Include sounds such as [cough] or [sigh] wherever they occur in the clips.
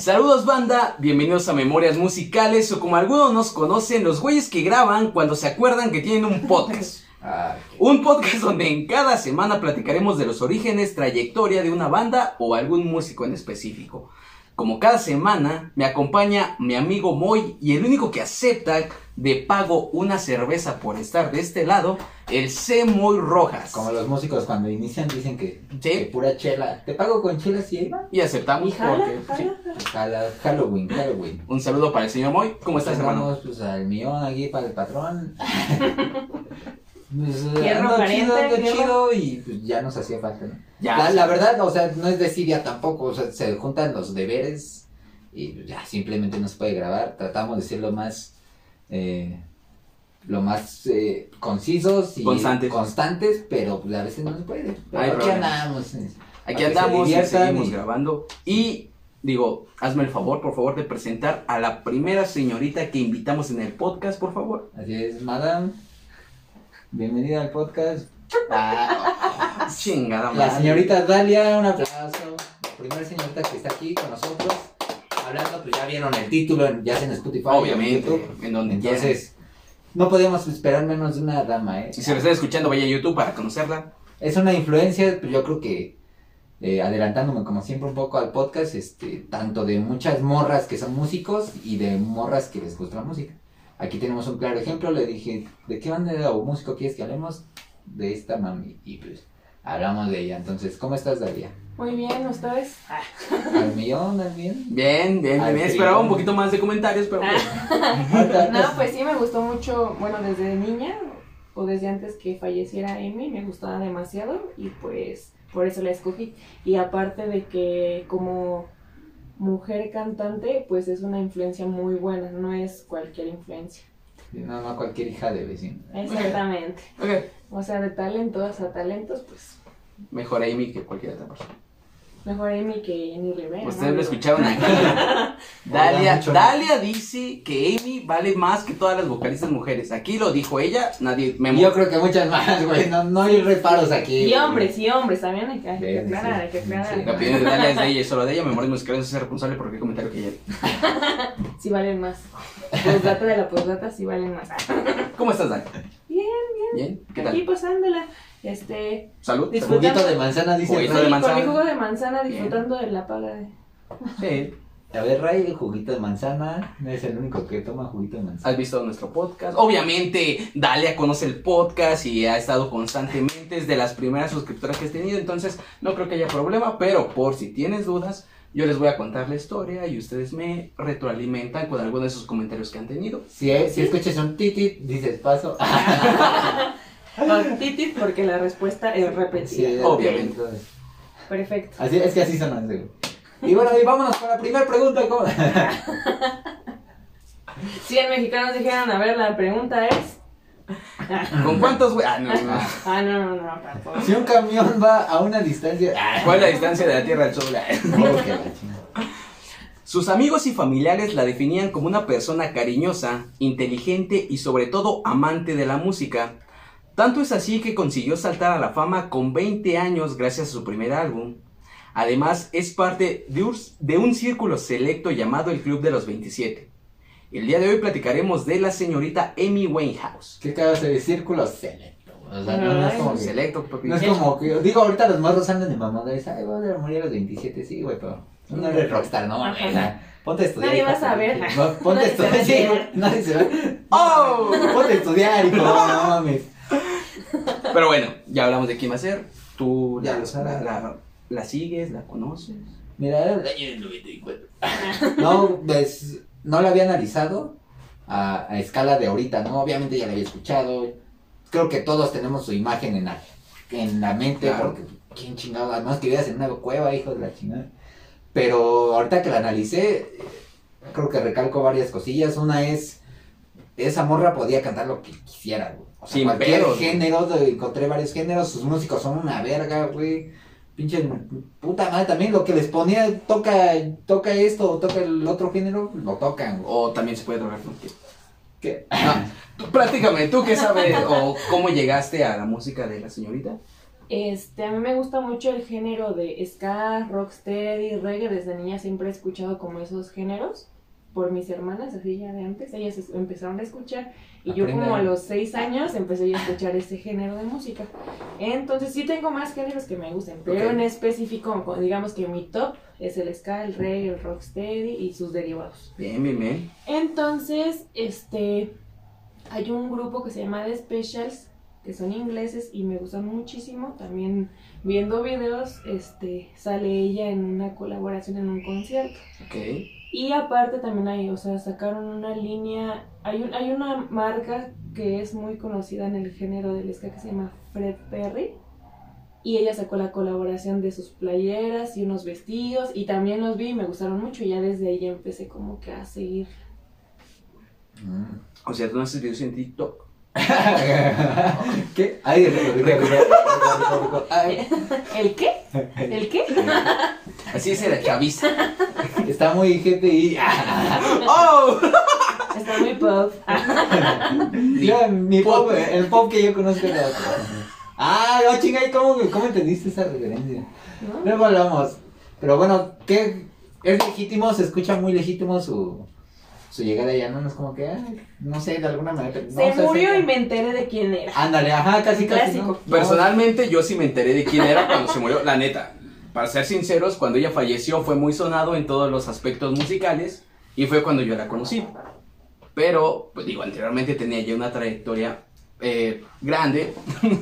Saludos banda, bienvenidos a Memorias Musicales o como algunos nos conocen, los güeyes que graban cuando se acuerdan que tienen un podcast. [laughs] Ah, Un podcast donde en cada semana platicaremos de los orígenes, trayectoria de una banda o algún músico en específico. Como cada semana me acompaña mi amigo Moy y el único que acepta de pago una cerveza por estar de este lado, el C Moy Rojas. como los músicos cuando inician dicen que, Sí. que pura chela. Te pago con chela si iba. Y aceptamos Y jala, porque sí. jala. Jala- Halloween, Halloween. Un saludo para el señor Moy. ¿Cómo estás, hermano? Vamos pues al millón aquí para el patrón. [laughs] Pues, ando chido, ando chido y pues ya nos hacía falta, ¿no? Ya. La, la verdad, o sea, no es desidia tampoco, o sea, se juntan los deberes y pues, ya simplemente no se puede grabar. Tratamos de ser lo más, eh, lo más eh, concisos y Constantes. constantes, pero pues, a veces no se puede. Hay aquí andamos. eh, Aquí se andamos y seguimos y- grabando. Y digo, hazme el favor, por favor, de presentar a la primera señorita que invitamos en el podcast, por favor. Así es, madame. Bienvenida al podcast. Ah, Chingada la señorita Dalia, un aplauso. La primera señorita que está aquí con nosotros. Hablando, pues ya vieron el título, en- ya sea en Spotify. en Obviamente, YouTube. en donde. Entonces, no podíamos esperar menos de una dama, ¿eh? Si se lo están escuchando, vaya a YouTube para conocerla. Es una influencia, pues yo creo que, eh, adelantándome como siempre un poco al podcast, este, tanto de muchas morras que son músicos y de morras que les gusta la música. Aquí tenemos un claro ejemplo, le dije, ¿de qué banda o músico quieres que hablemos? De esta mami, y pues hablamos de ella. Entonces, ¿cómo estás, Dalia? Muy bien, ¿ustedes? Ah, ¿Al millón, al bien? Bien, bien, bien. Esperaba un poquito más de comentarios, pero bueno. [laughs] No, pues sí, me gustó mucho, bueno, desde niña o desde antes que falleciera Amy, me gustaba demasiado y pues por eso la escogí. Y aparte de que como mujer cantante, pues es una influencia muy buena, no es cualquier influencia. No, no cualquier hija de vecino. Exactamente. Ok. O sea, de talentos a talentos, pues Mejor Amy que cualquier otra persona. mejor Amy que Jenny Rivera. Ustedes ¿no? lo escucharon aquí. [laughs] [laughs] Dalia, dice que Amy vale más que todas las vocalistas mujeres. Aquí lo dijo ella, nadie me Yo creo que muchas más, güey. No, no hay reparos aquí. Y hombres, y hombres, también hay que, hay que aclarar, hay que aclarar. Sí. La opinión de Dalia es de ella solo de ella. Memorias musicales no hace responsable por qué comentario que ella. [laughs] Sí valen más. Postdata de la postdata sí valen más. ¿Cómo estás, Dalia? Bien, Bien, ¿qué Aquí tal? pasándola. Este, Salud. Juguito de manzana, dice Juguito de manzana. con mi jugo de manzana disfrutando de la paga de... Sí. A ver, Ray, el juguito de manzana. No es el único que toma juguito de manzana. ¿Has visto nuestro podcast? Obviamente, Dalia conoce el podcast y ha estado constantemente. Es de las primeras suscriptoras que has tenido. Entonces, no creo que haya problema. Pero por si tienes dudas, yo les voy a contar la historia y ustedes me retroalimentan con algunos de esos comentarios que han tenido. Si, eh, si escuchas un titit, dices paso. [laughs] Con titis porque la respuesta es repetida. Sí, Obviamente. Perfecto. Así, es que así son las de- Y bueno, y vámonos con la primera pregunta. ¿cómo? [laughs] 100 mexicanos dijeron, a ver, la pregunta es... [laughs] ¿Con cuántos, güey? Ah, no, no. Ah, no, no, no, tampoco. Si un camión va a una distancia. Ah, ¿Cuál es la distancia de la Tierra al Sol? [laughs] Sus amigos y familiares la definían como una persona cariñosa, inteligente y sobre todo amante de la música. Tanto es así que consiguió saltar a la fama con 20 años gracias a su primer álbum. Además, es parte de un, de un círculo selecto llamado el Club de los 27. El día de hoy platicaremos de la señorita Amy Winehouse. ¿Qué cabe de círculo selecto? O sea, no, no es como que. Selecto, papi. No es como que. Digo, ahorita los morros andan de mamadores. Ay, voy a morir a los 27, sí, güey, pero. No eres rockstar, no mames. o sea, Ponte a estudiar. Nadie va a saber. [laughs] no, Ponte a estudiar. sí. Nadie se va. ¡Oh! Ponte a estudiar, hijo. No mames. Pero bueno, ya hablamos de quién va a ser. Tú Ya la, lo sabes. la- la- la sigues, la conoces. Mira, era el año del 94. [laughs] No, pues, no la había analizado a, a escala de ahorita, ¿no? Obviamente ya la había escuchado. Creo que todos tenemos su imagen en la, en la mente, Claro. porque quién chingado, además que vivías en una cueva, hijo de la chingada. Pero ahorita que la analicé, creo que recalco varias cosillas. Una es, esa morra podía cantar lo que quisiera, güey. O sea, Sin cualquier pedos, género, de- encontré varios géneros, sus músicos son una verga, güey. Pinche puta madre también, lo que les ponía, toca, toca esto o toca el otro género, lo tocan. O también se puede drogar contigo. ¿Qué? [laughs] Tú, platícame, ¿tú qué sabes o cómo llegaste a la música de la señorita? Este, a mí me gusta mucho el género de ska, rocksteady, reggae. Desde niña siempre he escuchado como esos géneros por mis hermanas, así ya de antes. Ellas empezaron a escuchar y yo como a los seis años empecé a escuchar ese género de música. Entonces sí tengo más géneros que me gusten, pero Ok. en específico, digamos que mi top es el ska, el reggae, el rocksteady y sus derivados. Bien, bien, bien. Entonces, este, hay un grupo que se llama The Specials, que son ingleses y me gustan muchísimo. También viendo videos, este, sale ella en una colaboración en un concierto. Ok. Y aparte también hay, o sea, sacaron una línea, hay, un, hay una marca que es muy conocida en el género del ska que se llama Fred Perry. Y ella sacó la colaboración de sus playeras y unos vestidos y también los vi y me gustaron mucho y ya desde ahí ya empecé como que a seguir Mm. O sea, tú no haces videos en TikTok. ¿Qué? Ay, rico, rico, rico, rico, rico. Ay, ¿El qué? ¿El qué? Así es la chaviza. está muy GPI. [laughs] ¡Oh! Está muy pop. Yo, mi pop, el pop que yo conozco es de otro. Ah, no, chinga, ¿y ¿cómo, ¿cómo entendiste esa referencia? ¿no? Luego hablamos. Pero bueno, ¿qué? Es legítimo, se escucha muy legítimo su, su llegada ya, ¿no? No es como que, ay, no sé, de alguna manera. no Se sé, murió y me enteré de quién era. Ándale, ajá, casi, casi. Clásico. ¿no? Personalmente, yo sí me enteré de quién era cuando se murió. La neta, para ser sinceros, cuando ella falleció fue muy sonado en todos los aspectos musicales y fue cuando yo la conocí. Pero, pues digo, anteriormente tenía ya una trayectoria eh, grande [laughs]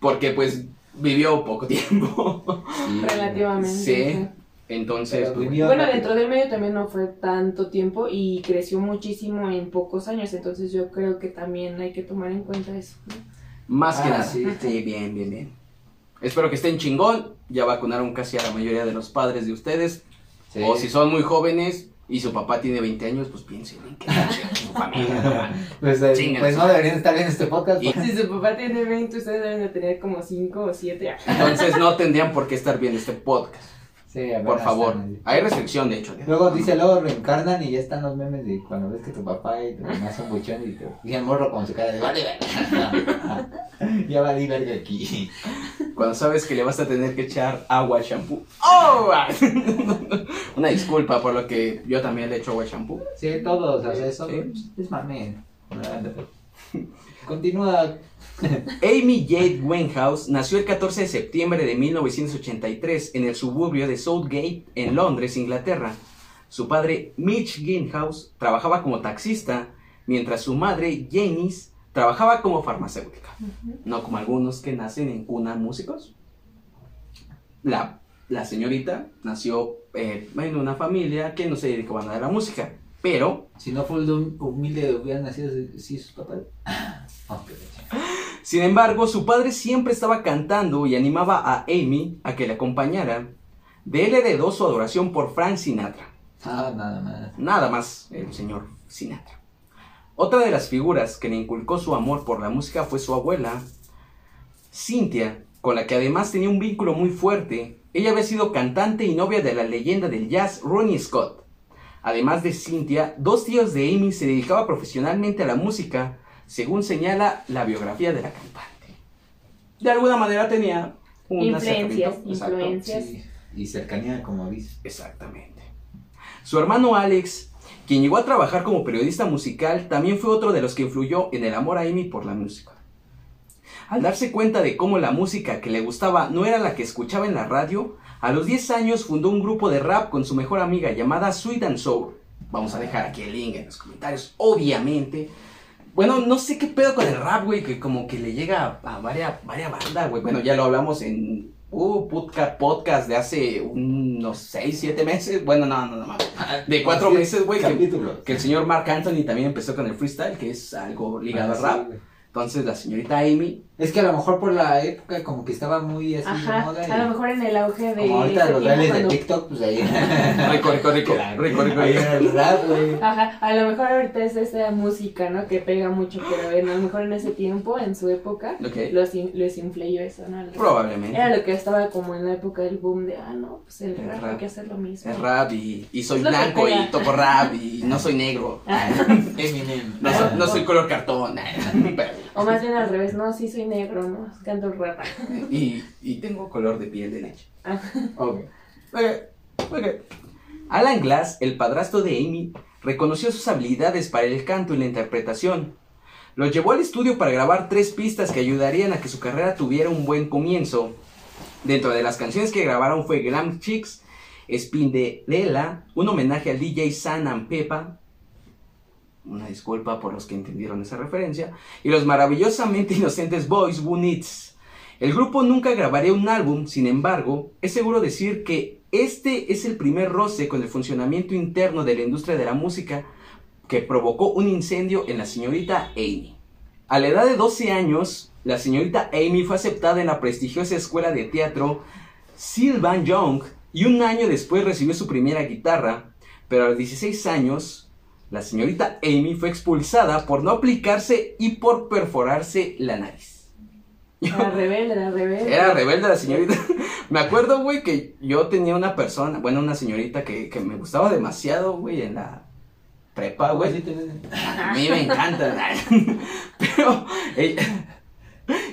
porque pues vivió poco tiempo. Sí. Relativamente. Sí. Entonces, pues, Bueno, rápido. dentro del medio también no fue tanto tiempo y creció muchísimo en pocos años, entonces yo creo que también hay que tomar en cuenta eso. ¿no? más que Ah, nada. sí. Sí, bien, bien, bien. Espero que estén chingón. Ya vacunaron casi a la mayoría de los padres de ustedes. Sí. O si son muy jóvenes y su papá tiene 20 años, pues piensen en que [laughs] su familia. Pues, eh, pues no deberían estar viendo este podcast. Y- Si su papá tiene 20, ustedes deben de tener como 5 o 7 años. Entonces no tendrían por qué estar viendo este podcast. Sí, a ver, Por favor. Hay restricción, de hecho. Luego dice, luego reencarnan y ya están los memes de cuando ves que tu papá y tu mamá son buchones y, te, y el morro con su cara de vale, verga". [laughs] ya valí verga aquí. Cuando sabes que le vas a tener que echar agua al shampoo. ¡Oh! [laughs] Una disculpa por lo que yo también le echo agua al shampoo. Sí, todos, o sea, eso Sí. es mame. Continúa. Amy Jade Winehouse nació el 14 de septiembre de 1983 en el suburbio de Southgate, en Londres, Inglaterra. Su padre, Mitch Winehouse, trabajaba como taxista, mientras su madre, Janice, trabajaba como farmacéutica. No como algunos que nacen en cuna músicos. La, la señorita nació eh, en una familia que no se dedicaban a la música, pero Si no fue humilde, hubieran nacido así sus papás. [laughs] Sin embargo, su padre siempre estaba cantando y animaba a Amy a que le acompañara. De él heredó su adoración por Frank Sinatra. Ah, nada más. Nada más el señor Sinatra. Otra de las figuras que le inculcó su amor por la música fue su abuela, Cynthia, con la que además tenía un vínculo muy fuerte. Ella había sido cantante y novia de la leyenda del jazz Ronnie Scott. Además de Cynthia, dos tíos de Amy se dedicaban profesionalmente a la música, según señala la biografía de la cantante. De alguna manera tenía un Influencias, influencias. Sí. Y cercanía, como dice. Exactamente. Su hermano Alex, quien llegó a trabajar como periodista musical, también fue otro de los que influyó en el amor a Amy por la música. Al darse cuenta de cómo la música que le gustaba no era la que escuchaba en la radio, a los 10 años fundó un grupo de rap con su mejor amiga llamada Sweet and Soul. Vamos a dejar aquí el link en los comentarios, obviamente. Bueno, no sé qué pedo con el rap, güey, que como que le llega a, a varias, varias bandas, güey. Bueno, ya lo hablamos en uh, podcast, podcast de hace unos 6, 7 meses. Bueno, no, no, no, no. De cuatro Así, meses, güey, que, que el señor Mark Anthony también empezó con el freestyle, que es algo ligado Ah, al rap. Entonces la señorita Amy, Es que a lo mejor por la época como que estaba muy así de Ajá, moda. y- a lo mejor en el auge de. Como ahorita los bailes de cuando- TikTok, pues ahí. [laughs] rico, rico, rico, Claro. rico, rico, Ahí rico. era el rap, güey. Ajá, a lo mejor ahorita es esa música, ¿no? Que pega mucho, pero bueno, a lo mejor en ese tiempo, en su época, Ok. los, in- les influyó eso, ¿no? El. Probablemente. Era lo que estaba como en la época del boom de, ah, no, pues el El rap, rap. hay que hacer lo mismo. Es rap y, y soy blanco y toco rap y no soy negro. [laughs] [laughs] Eminem. No soy, no soy color cartón. O más bien al revés, no, sí soy negro, ¿no? [laughs] Y, y tengo color de piel de leche. Ok. Ok, ok. Alan Glass, el padrastro de Amy, reconoció sus habilidades para el canto y la interpretación. Los llevó al estudio para grabar tres pistas que ayudarían a que su carrera tuviera un buen comienzo. Dentro de las canciones que grabaron fue Glam Chicks, Spinderella, un homenaje al DJ San and Pepa, una disculpa por los que entendieron esa referencia, y los maravillosamente [laughs] inocentes Boys Who Needs. El grupo nunca grabaría un álbum, sin embargo, es seguro decir que este es el primer roce con el funcionamiento interno de la industria de la música que provocó un incendio en la señorita Amy. A la edad de 12 años, la señorita Amy fue aceptada en la prestigiosa escuela de teatro Sylvan Young y un año después recibió su primera guitarra, pero a los 16 años, la señorita Amy fue expulsada por no aplicarse y por perforarse la nariz. Era rebelde, era rebelde. Era rebelde la señorita. [laughs] me acuerdo, güey, que yo tenía una persona, bueno, una señorita que, que me gustaba demasiado, güey, en la prepa, güey. A mí me encanta. [laughs] Pero, ella-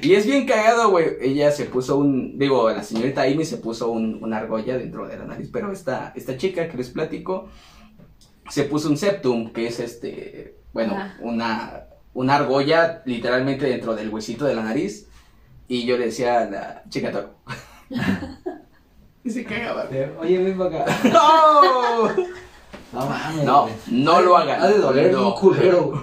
y es bien cagado, güey. Ella se puso un, digo, la señorita Amy se puso un, una argolla dentro de la nariz, pero esta, esta chica que les platico se puso un septum, que es este, bueno, una, una argolla literalmente dentro del huesito de la nariz. Y yo le decía a la chica toro. [laughs] y se cagaba. güey. Oye, ven para acá. [laughs] ¡No! No mames. No, no lo hagan. Ha de doler No. un culero.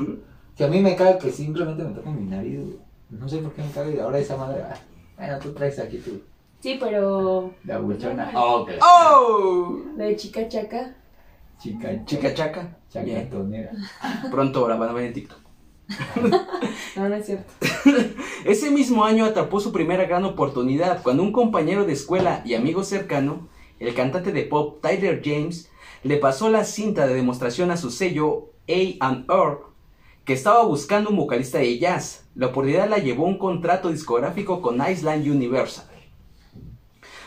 Que a mí me caga que simplemente me toca mi nariz, güey. No sé por qué me caga y ahora esa madre. ah, Bueno, tú traes aquí tu. Sí, pero La buchona. Oh, la ¡Oh! de chica chaca. Chica. Chica chaca. Bien. Chacatonera. Pronto la van a ver en TikTok. [laughs] No, no es cierto. [laughs] Ese mismo año atrapó su primera gran oportunidad cuando un compañero de escuela y amigo cercano, el cantante de pop Tyler James, le pasó la cinta de demostración a su sello A&R, que estaba buscando un vocalista de jazz. La oportunidad la llevó a un contrato discográfico con Island Universal.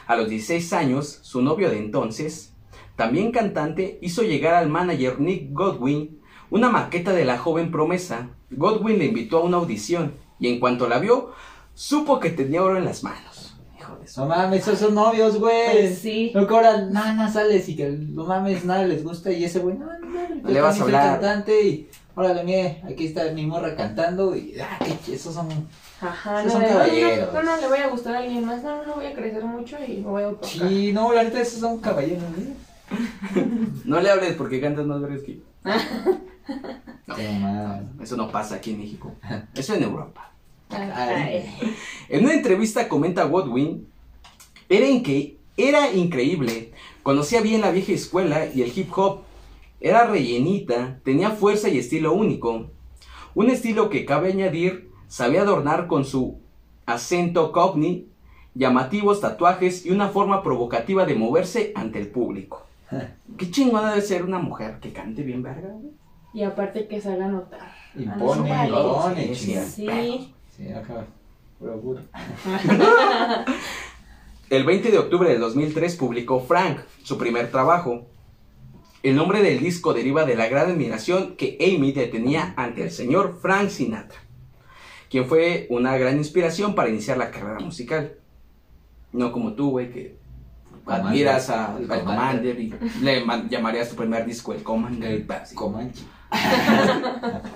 A los 16 años, su novio de entonces, también cantante, hizo llegar al manager Nick Godwin una maqueta de la joven promesa. Godwin le invitó a una audición y en cuanto la vio, supo que tenía oro en las manos. Hijo de su- No mames, esos son novios, güey. Pues sí. No cobran nada, nada sales y que no mames, nada les gusta y ese güey, no, no, no, Le vas a hablar. cantante y órale, mire, aquí está mi morra cantando y ah, esos son Ajá, Esos no, son de, caballeros. no, no, no, le voy a gustar a alguien más. No, no, voy a crecer mucho y me voy a tocar. Sí, no, la neta esos son caballeros, ¿eh? No le hables porque cantas más vergas que yo. [laughs] Eso no pasa aquí en México. Eso en Europa. En una entrevista comenta Godwin, era, era increíble, conocía bien la vieja escuela y el hip hop, era rellenita, tenía fuerza y estilo único. Un estilo que cabe añadir, sabía adornar con su acento cockney, llamativos tatuajes y una forma provocativa de moverse ante el público. Qué chingona debe ser una mujer que cante bien verga, güey. Y aparte que se haga notar. Impone, Ah, no, impone, sí, acá. [laughs] El 20 de octubre de 2003 publicó Frank, su primer trabajo. El nombre del disco deriva de la gran admiración que Amy le tenía ante el señor Frank Sinatra, quien fue una gran inspiración para iniciar la carrera musical. No como tú, güey, que. Admiras a- El al Commander. Commander y le ma- llamarías tu primer disco el Commander. así. Comanche. [laughs]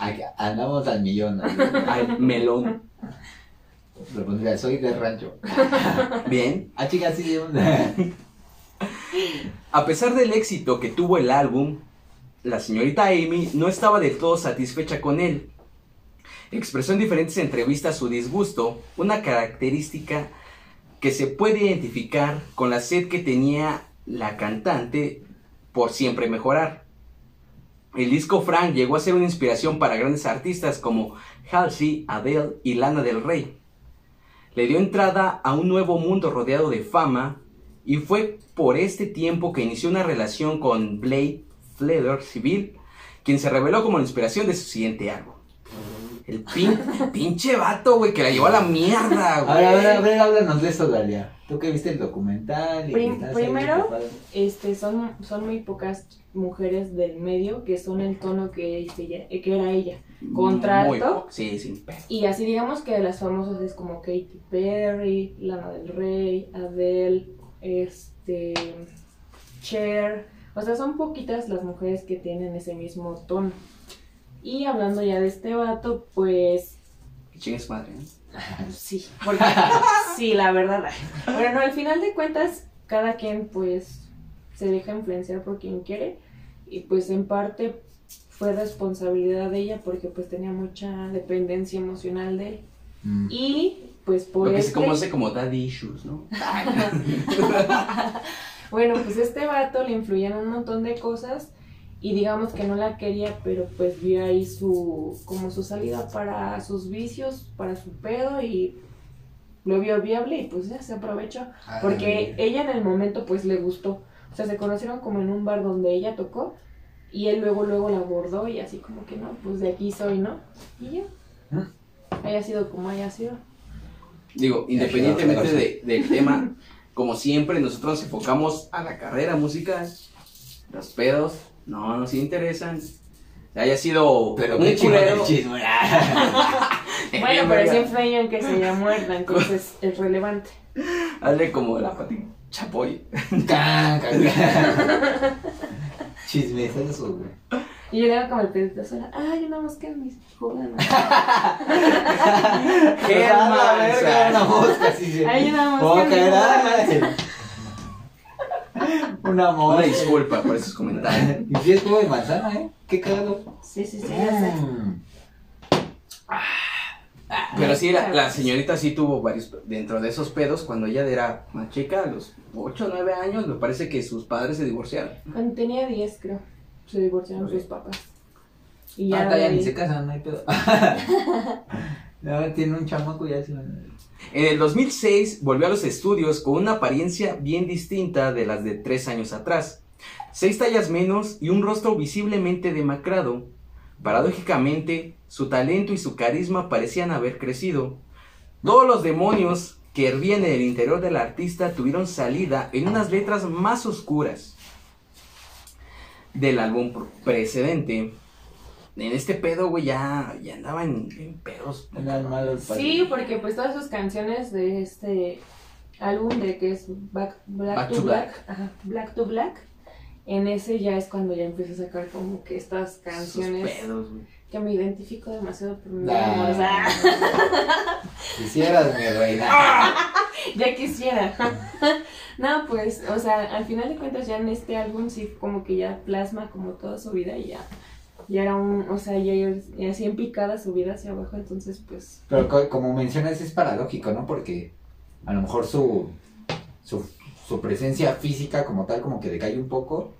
Aquí Andamos al millón. Al melón. Pondría, soy de rancho. [laughs] Bien. Ah, chicas, sí. [laughs] A pesar del éxito que tuvo el álbum, la señorita Amy no estaba del todo satisfecha con él. Expresó en diferentes entrevistas su disgusto, una característica que se puede identificar con la sed que tenía la cantante por siempre mejorar. El disco Frank llegó a ser una inspiración para grandes artistas como Halsey, Adele y Lana del Rey. Le dio entrada a un nuevo mundo rodeado de fama y fue por este tiempo que inició una relación con Blake Fletcher Civil, quien se reveló como la inspiración de su siguiente álbum. El pin, pinche vato, güey, que la llevó a la mierda, güey. A ver, a ver, a ver, háblanos de eso, Dalia. Tú que viste el documental. Y Prim- primero. Este, son, son muy pocas mujeres del medio que son el tono que, que era ella. Contralto. Sí, pedo. Y así digamos que de las famosas es como Katy Perry, Lana del Rey, Adele, este, Cher. O sea, son poquitas las mujeres que tienen ese mismo tono. Y hablando ya de este vato, pues Que chingue su madre, ¿eh? [laughs] sí, porque [laughs] sí, la verdad. [laughs] Bueno, al final de cuentas, cada quien pues se deja influenciar por quien quiere y pues en parte fue responsabilidad de ella porque pues tenía mucha dependencia emocional de él. Mm. Y pues por Lo que se este- conoce como daddy issues, ¿no? bueno, pues este vato le influían un montón de cosas y digamos que no la quería, pero pues vio ahí su como su salida para sus vicios, para su pedo y lo vio viable y pues ya se aprovechó. Ay, Porque ella en el momento pues le gustó. O sea, se conocieron como en un bar donde ella tocó y él luego luego la abordó y así como que no, pues de aquí soy, ¿no? Y ya. ¿Mm? Haya sido como haya sido. Digo, independientemente de- del tema, como siempre, nosotros nos enfocamos a la carrera musical. Los pedos no nos interesan. Haya sido Pero un qué culero. chisme. [laughs] Bueno, pero sí influye en que se ella muerda, [laughs] entonces es relevante. Hazle como la pati chapoy. Can, can. [laughs] Chismesazo, güey. Y yo le hago como el pedito sola, ay, una mosca en mis jugadas. ¡Qué Ah, la verga! Una mosca, sí, sí. Ay, una mosca ¿Cómo en mi caerá? Una Una disculpa por esos comentarios. [laughs] Y si es jugo de manzana, ¿eh? Qué cagado. Sí, sí, sí, ya sé. Mm. Pero sí, la, la señorita sí tuvo varios, dentro de esos pedos, cuando ella era más chica, a los 8 o 9 años, me parece que sus padres se divorciaron. Cuando tenía 10, creo, se divorciaron sus papás. Y Ah, ya, está, de ya ni ahí- se casan, no hay pedo. [laughs] [laughs] Ya tiene un chamaco y ya se En el 2006 volvió a los estudios con una apariencia bien distinta de las de tres años atrás. Seis tallas menos y un rostro visiblemente demacrado. Paradójicamente, su talento y su carisma parecían haber crecido. Todos los demonios que hervían en el interior del artista tuvieron salida en unas letras más oscuras del álbum precedente. En este pedo, güey, ya, ya andaba en, en pedos. Malos Sí, porque pues todas sus canciones de este álbum de que es Back, Black, Back to, to Black, ajá, Black to Black, en ese ya es cuando ya empieza a sacar como que estas sus canciones pedos, güey. que me identifico demasiado por mi Nah. amor, o sea, [laughs] Quisieras, mi reina. [laughs] ya quisiera. [laughs] no, pues, o sea, al final de cuentas ya en este álbum sí como que ya plasma como toda su vida y ya, ya era un, o sea, ya, ya así en picada su vida hacia abajo, entonces pues, Pero co- como mencionas, es paradójico, ¿no? Porque a lo mejor su, su, su presencia física como tal como que decae un poco,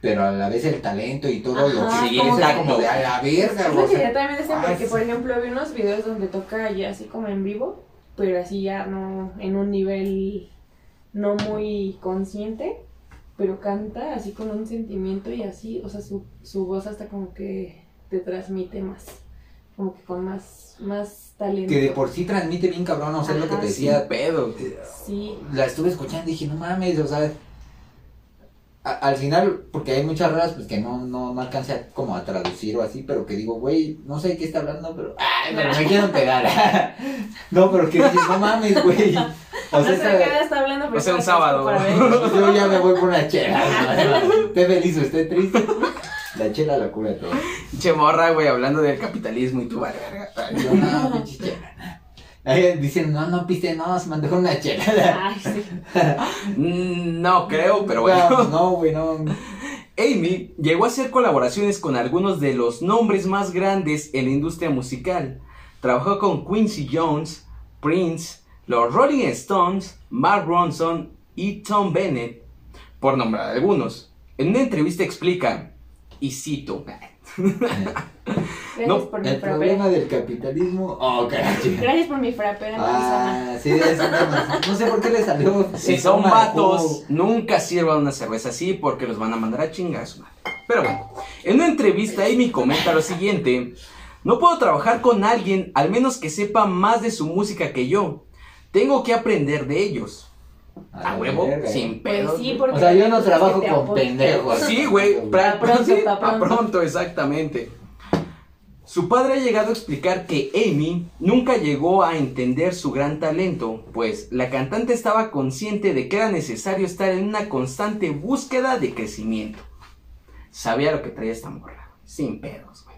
pero a la vez el talento y todo lo Ajá, que sí, es exacto. como de a la verga, Es o lo que yo también decía, porque por ejemplo vi unos videos donde toca ya así como en vivo, pero así ya no, en un nivel no muy consciente, pero canta así con un sentimiento y así, o sea, su, su voz hasta como que te transmite más, como que con más, más talento. que de por sí transmite bien cabrón, o sea, es lo que Ajá, te sí. decía, pedo. Sí, la estuve escuchando y dije, no mames, o sea, a- al final, porque hay muchas raras pues que no, no, no alcancé a, como a traducir o así, pero que digo, güey, no sé de qué está hablando, pero, ay, pero me quiero pegar. [laughs] no, pero que dices, no mames, güey. [laughs] O no sea, sé esa- qué está hablando, pero O sea, un sábado. [laughs] Yo ya me voy por una chela. Esté feliz o esté triste. La chela la cura todo. Che morra, güey, hablando del capitalismo y vale, verga. No, pinche dicen, no, no piste, no, se mandó una chela. Ay, sí. [laughs] Mm, No creo, pero bueno. No, güey, no. Amy llegó a hacer colaboraciones con algunos de los nombres más grandes en la industria musical. Trabajó con Quincy Jones, Prince, los Rolling Stones, Mark Ronson y Tom Bennett, por nombrar algunos. En una entrevista explica, y cito, No, por mi El frapera. problema del capitalismo. Oh, carajo. Gracias por mi frapera. Ah, sí, es. No sé por qué le salió. si son vatos, nunca sirvan una cerveza así porque los van a mandar a chingar a su madre. Pero bueno, en una entrevista Amy comenta lo siguiente. No puedo trabajar con alguien al menos que sepa más de su música que yo. Tengo que aprender de ellos. A, huevo, sin Pues sí, güey. porque O sea, yo no trabajo con pendejos. Sí, güey. pra- Pa' pronto, sí, pa' pa' pronto. pronto, exactamente. Su padre ha llegado a explicar que Amy nunca llegó a entender su gran talento, pues la cantante estaba consciente de que era necesario estar en una constante búsqueda de crecimiento. Sabía lo que traía esta morra, sin pedos, güey.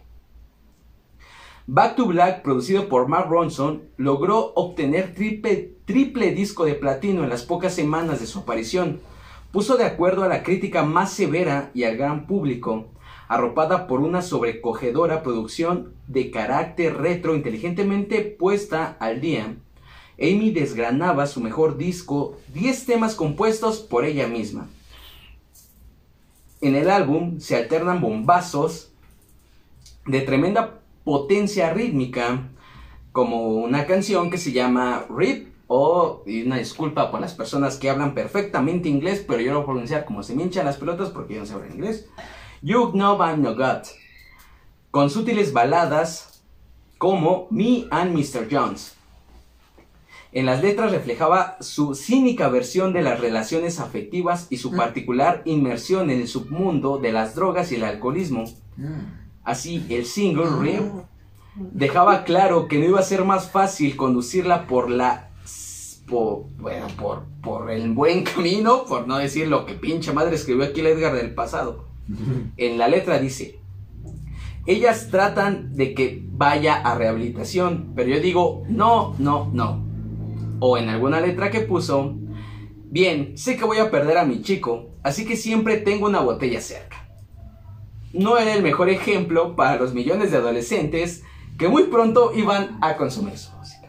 Back to Black, producido por Mark Ronson, logró obtener triple, triple disco de platino en las pocas semanas de su aparición. Puso de acuerdo a la crítica más severa y al gran público, arropada por una sobrecogedora producción de carácter retro inteligentemente puesta al día. Amy desgranaba su mejor disco, 10 temas compuestos por ella misma. En el álbum se alternan bombazos de tremenda potencia rítmica, como una canción que se llama Rip, o, y una disculpa por las personas que hablan perfectamente inglés, pero yo lo voy a pronunciar como se me hinchan las pelotas porque yo no sé hablar inglés. You Know I'm No God, con sutiles baladas como Me and Mr. Jones. En las letras reflejaba su cínica versión de las relaciones afectivas y su particular inmersión en el submundo de las drogas y el alcoholismo. Mm. Así, el single Rip dejaba claro que no iba a ser más fácil conducirla por la por, bueno, por, por el buen camino, por no decir lo que pinche madre escribió aquí el Edgar del pasado. [laughs] En la letra dice, ellas tratan de que vaya a rehabilitación, pero yo digo, no, no, no. O en alguna letra que puso, bien, sé que voy a perder a mi chico, así que siempre tengo una botella cerca. No era el mejor ejemplo para los millones de adolescentes que muy pronto iban a consumir su música.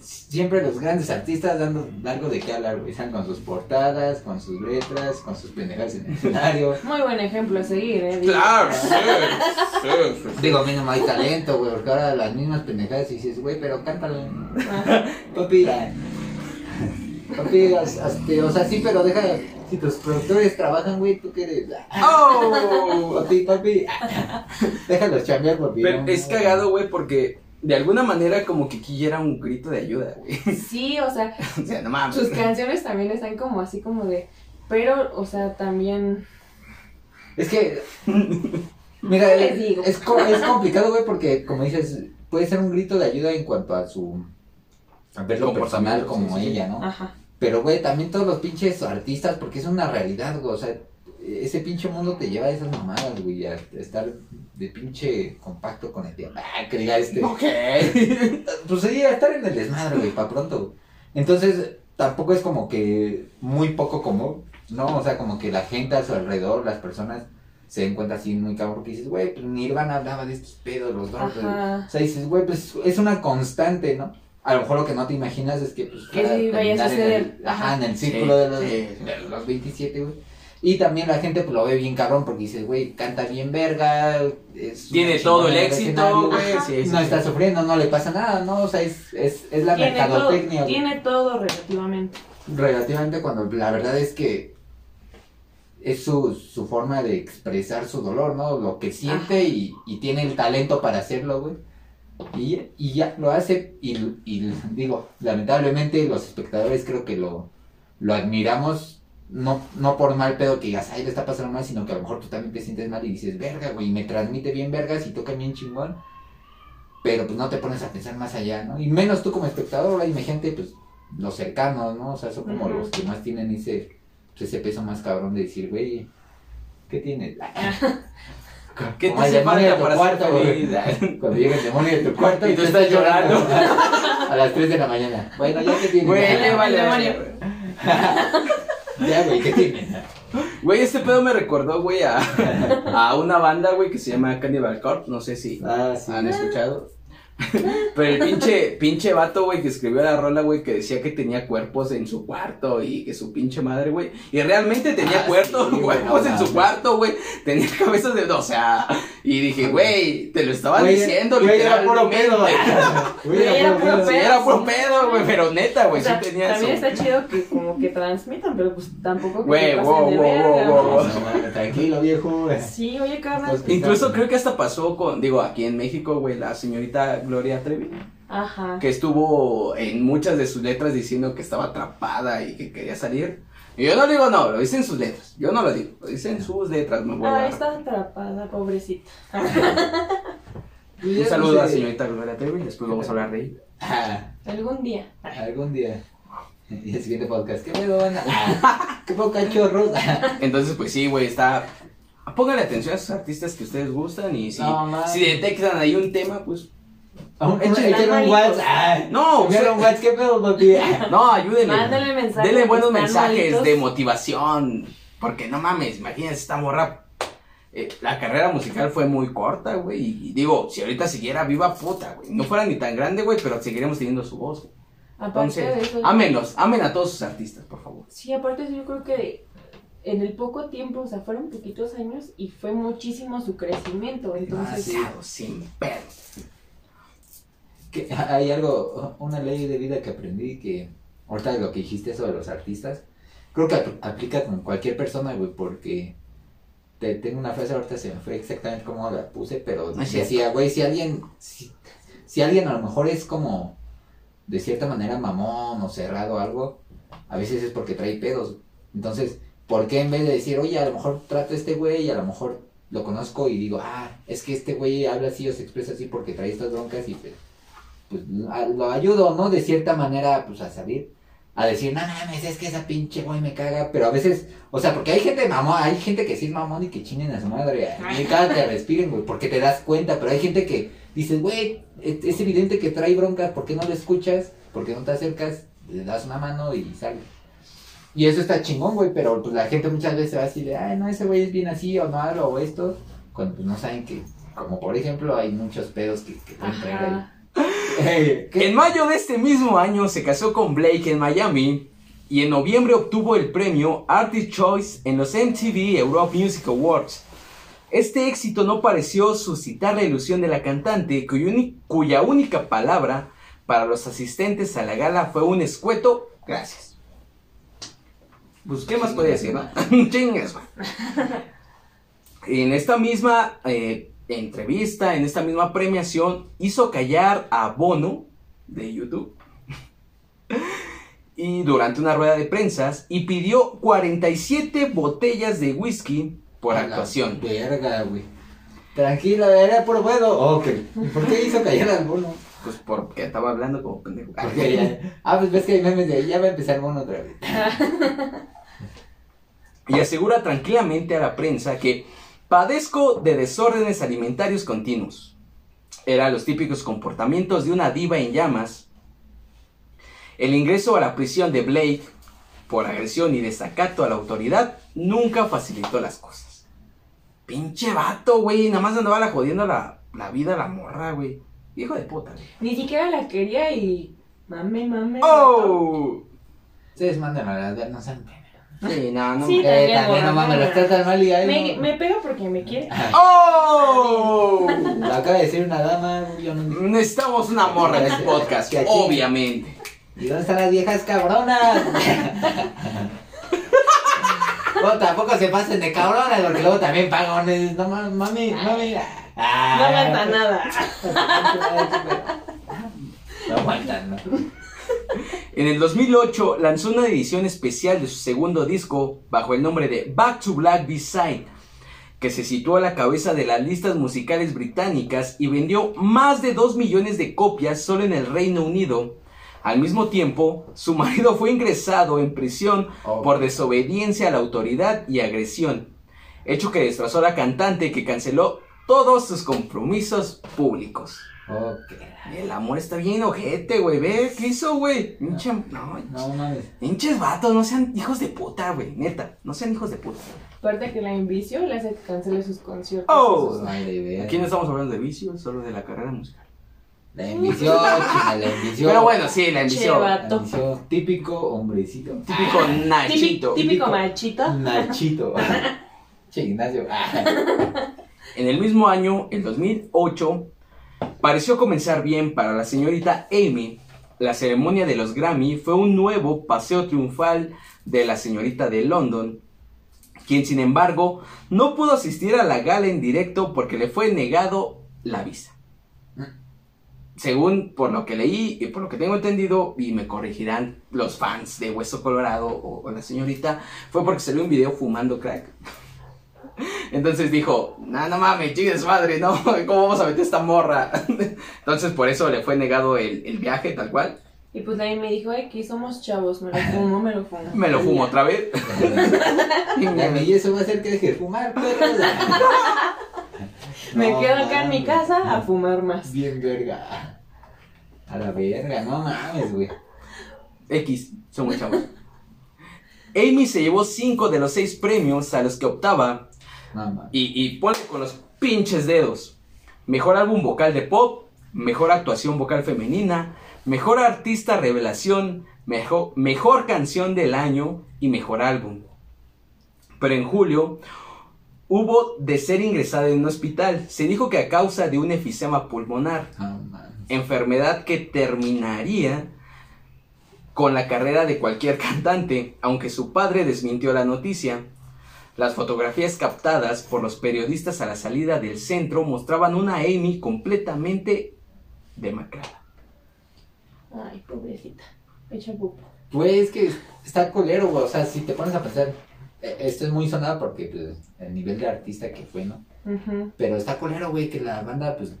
Siempre los grandes artistas dando algo de qué hablar, güey. Están con sus portadas, con sus letras, con sus pendejadas en el escenario. [laughs] Muy buen ejemplo a seguir, ¿eh? Digo, sí, [laughs] sí, sí. Digo, a mí no me hay talento, güey, porque ahora las mismas pendejadas y dices, güey, pero cántalo. Papi, papi, este, o sea, sí, pero deja, si tus productores trabajan, güey, tú qué eres. [laughs] ¡Oh! [laughs] Papi, papi, [laughs] déjalos chambear, papi. Pero no, es no. cagado, güey, porque de alguna manera como que aquí ya era un grito de ayuda, güey. Sí, o sea, O sea, no mames. sus canciones también están como así como de... Pero, o sea, también... Es que, mira, ¿Qué les es, digo? es, co- es complicado, güey, porque como dices, puede ser un grito de ayuda en cuanto a su a verlo personal Comportamiento, como sí, sí. ella, ¿no? Ajá. Pero, güey, también todos los pinches artistas, porque es una realidad, güey, o sea, ese pinche mundo te lleva a esas mamadas, güey, a estar de pinche compacto con el diablo. Ah, que diga este. Ok. [laughs] Pues sí, a estar en el desmadre, güey, para pronto. güey. Entonces, tampoco es como que muy poco común, ¿no? O sea, como que la gente a su alrededor, las personas, se den cuenta así muy cabrón, porque dices, güey, pues Nirvana hablaba de estos pedos, los dos. O sea, dices, güey, pues es una constante, ¿no? A lo mejor lo que no te imaginas es que, pues, sí a terminar en el, ajá, Ajá. en el círculo Sí, de, los, de los 27, güey. Y también la gente pues, lo ve bien cabrón porque dice, güey, canta bien verga. Es Tiene todo el éxito, güey. Ajá. Sí, sí, no sí. está sufriendo, no le pasa nada, ¿no? O sea, es, es, es la Tiene mercadotecnia. tiene todo relativamente. Relativamente cuando la verdad es que es su, su forma de expresar su dolor, ¿no? Lo que siente y, y tiene el talento para hacerlo, güey. Y, y ya lo hace y, y digo, lamentablemente los espectadores creo que lo, lo admiramos, no, no por mal pedo que digas, ay, le está pasando mal, sino que a lo mejor tú también te sientes mal y dices, verga, güey, me transmite bien vergas y toca bien chingón. Pero pues no te pones a pensar más allá, ¿no? Y menos tú como espectador, hay gente, pues, los cercanos, ¿no? O sea, son como los que más tienen ese, ese peso más cabrón de decir, güey, ¿qué tienes? [laughs] ¿Qué te tu para cuarto, ser güey. feliz? [laughs] Cuando llega el demonio de tu cuarto Y tú estás llorando. a las 3 de la mañana. Bueno, ya que tienes. Güey, Ya, le vale. el demonio. [laughs] Ya, güey, ¿qué tienes? Güey, este pedo me recordó, güey, a, a una banda, güey, que se llama Cannibal Corpse. No sé si Ah, sí. han escuchado. [laughs] Pero el pinche, pinche vato, güey, que escribió la rola, güey, que decía que tenía cuerpos en su cuarto y que su pinche madre, güey. Y realmente tenía Ah, cuerpos, sí, güey, cuerpos no en su cuarto, güey. Tenía cabezas de, o sea, y dije, güey, te lo estaba Güey, diciendo, güey, era puro pedo. [laughs] Güey, era puro pedo. era puro pedo, güey, pero neta, güey, O sea, sí tenía eso. también está chido que como que transmitan, pero pues tampoco Güey, wow, wow, wow, wow. Tranquilo, viejo. Sí, oye, carnal. Pues, Incluso creo que hasta pasó con, digo, aquí en México, güey, la señorita Gloria Trevi, Ajá. que estuvo en muchas de sus letras diciendo que estaba atrapada y que quería salir. Y yo no digo no, lo dice en sus letras. Yo no lo digo, lo dice en sus letras, me voy Ah, a está atrapada, pobrecita. [laughs] Un saludo a la señorita Gloria Trevi, después vamos a hablar de ella. Ah, [laughs] Algún día. algún día. [laughs] Y el siguiente podcast, ¿qué pedo, banda? ¿Qué poca chorros? Entonces, pues sí, güey, está... Póngale atención a esos artistas que ustedes gustan y si, No, si detectan ahí un tema, pues... Malitos. WhatsApp. No, un WhatsApp, ¿qué pedo, papi? [laughs] No, ayúdenle. Mándale mensajes Denle buenos mensajes malitos. de motivación. Porque no mames, imagínense esta morra. eh, la carrera musical fue muy corta, güey. Y, y digo, si ahorita siguiera viva puta, güey. No fuera ni tan grande, güey, pero seguiremos teniendo su voz. güey. Aparte de Entonces, eso. ámenlos, amen a todos sus artistas, por favor. Sí, aparte de eso, yo creo que en el poco tiempo, o sea, fueron poquitos años y fue muchísimo su crecimiento. Entonces, Demasiado, sin. Que hay algo, una ley de vida que aprendí que, ahorita lo que dijiste de los artistas, creo que ap- aplica con cualquier persona, güey, porque te, tengo una frase ahorita, se me fue exactamente como la puse, pero No es decía, güey, si alguien, si, si alguien a lo mejor es como, de cierta manera, mamón o cerrado o algo, a veces es porque trae pedos. Entonces, ¿por qué en vez de decir, oye, a lo mejor trato a este güey y a lo mejor lo conozco y digo, ah, es que este güey habla así o se expresa así porque trae estas broncas y pues, pues lo ayudo, ¿no? De cierta manera, pues a salir. A decir, no mames, es que esa pinche güey me caga. Pero a veces, o sea, porque hay gente mamón, hay gente que sí es mamón y que chinen a su madre. Y cada te respiren, güey, porque te das cuenta. Pero hay gente que dices, güey, es, es evidente que trae broncas, ¿por qué no lo escuchas? ¿Por qué no te acercas? Le das una mano y sale. Y eso está chingón, güey, pero pues la gente muchas veces va así de, ay, no, ese güey es bien así o no hablo o esto. Cuando pues no saben que, como por ejemplo, hay muchos pedos que, que pueden traer ahí. En mayo de este mismo año se casó con Blake en Miami y en noviembre obtuvo el premio Artist Choice en los MTV Europe Music Awards. Este éxito no pareció suscitar la ilusión de la cantante, cuya, única palabra para los asistentes a la gala fue un escueto gracias. Pues, ¿qué más puede decir? Chingas. [laughs] En esta misma eh, entrevista, en esta misma premiación, hizo callar a Bono de YouTube. [laughs] y durante una rueda de prensas y pidió 47 botellas de whisky por A la actuación. Verga, güey. Tranquilo, era puro bueno. Ok. ¿Y por qué hizo callar al mono? Pues porque estaba hablando como pendejo. [laughs] Ya- Ah, pues ves que hay memes de ya va a empezar el mono otra vez. [laughs] y asegura tranquilamente a la prensa que padezco de desórdenes alimentarios continuos. Eran los típicos comportamientos de una diva en llamas. El ingreso a la prisión de Blake por agresión y desacato a la autoridad nunca facilitó las cosas. Pinche vato, güey, nada más andaba la jodiendo la, la vida a la morra, güey. Hijo de puta, güey. Ni siquiera la quería y. Mame, mame. ¡Oh! Ustedes mandan a las no sean. Sí, no, no. Sí, me- Eh, también, también no mames, los tratan mal y ahí Me, no. me pega porque me quiere. ¡Oh! Lo acaba de decir una dama, yo no Necesitamos una morra en el podcast, obviamente. ¿Y dónde están las viejas cabronas? [laughs] No, tampoco se pasen de cabronas, porque luego también pagan. eh, No mames, mami, mami. Ah, [laughs] No aguanta nada. No aguantan, ¿no? En el 2008 lanzó una edición especial de su segundo disco bajo el nombre de Back to Black B-Side, que se situó a la cabeza de las listas musicales británicas y vendió más de 2 millones de copias solo en el Reino Unido. Al mismo tiempo, su [laughs] marido fue ingresado en prisión Oh. por desobediencia a la autoridad y agresión, hecho que destrozó a la cantante que canceló todos sus compromisos públicos. Ok. El amor está bien ojete, güey. Ve, ¿qué hizo, güey? Pinche. No, No mames. pinches vatos, no sean hijos de puta, güey. Neta, no sean hijos de puta. Aparte que la envició, le hace que cancele sus conciertos. Oh. No de idea. Aquí no estamos hablando de vicios, solo de la carrera musical. La envició, [laughs] china, la envició. Pero bueno, sí, la envició. La envició. Típico hombrecito. Típico [laughs] Nachito. Típico, típico típico. machito. Nachito. [laughs] che, Ignacio. Ah. En el mismo año, el 2008, pareció comenzar bien para la señorita Amy. La ceremonia de los Grammy fue un nuevo paseo triunfal de la señorita de London, quien sin embargo no pudo asistir a la gala en directo porque le fue negado la visa. Según por lo que leí y por lo que tengo entendido, y me corregirán los fans de Hueso Colorado o, o la señorita, fue porque salió un video fumando crack. [laughs] Entonces dijo, no, no mames, chingues madre, no, [laughs] ¿cómo vamos a meter esta morra? [laughs] Entonces por eso le fue negado el, el viaje tal cual. Y pues ahí me dijo, ay, que somos chavos, me lo fumo, me lo fumo. Me lo fumo otra vez. Y eso va a hacer que deje de fumar, perros. Me No quedo acá en mi casa a fumar más. Bien verga. A la verga, no mames, güey. X, somos chavos. Amy se llevó cinco de los seis premios a los que optaba Y, y ponle con los pinches dedos. Mejor álbum vocal de pop, mejor actuación vocal femenina, mejor artista revelación, mejor, mejor canción del año y mejor álbum. Pero en julio hubo de ser ingresada en un hospital. Se dijo que a causa de un efisema pulmonar, enfermedad que terminaría con la carrera de cualquier [laughs] cantante, aunque su padre desmintió la noticia. Las fotografías captadas por los periodistas a la salida del centro mostraban una Amy completamente demacrada. Ay, pobrecita. Echa pupo. Güey, es que está colero, güey. O sea, si te pones a pensar, eh, esto es muy sonado porque pues, el nivel de artista que fue, ¿no? Pero está colero, güey, que la banda, pues,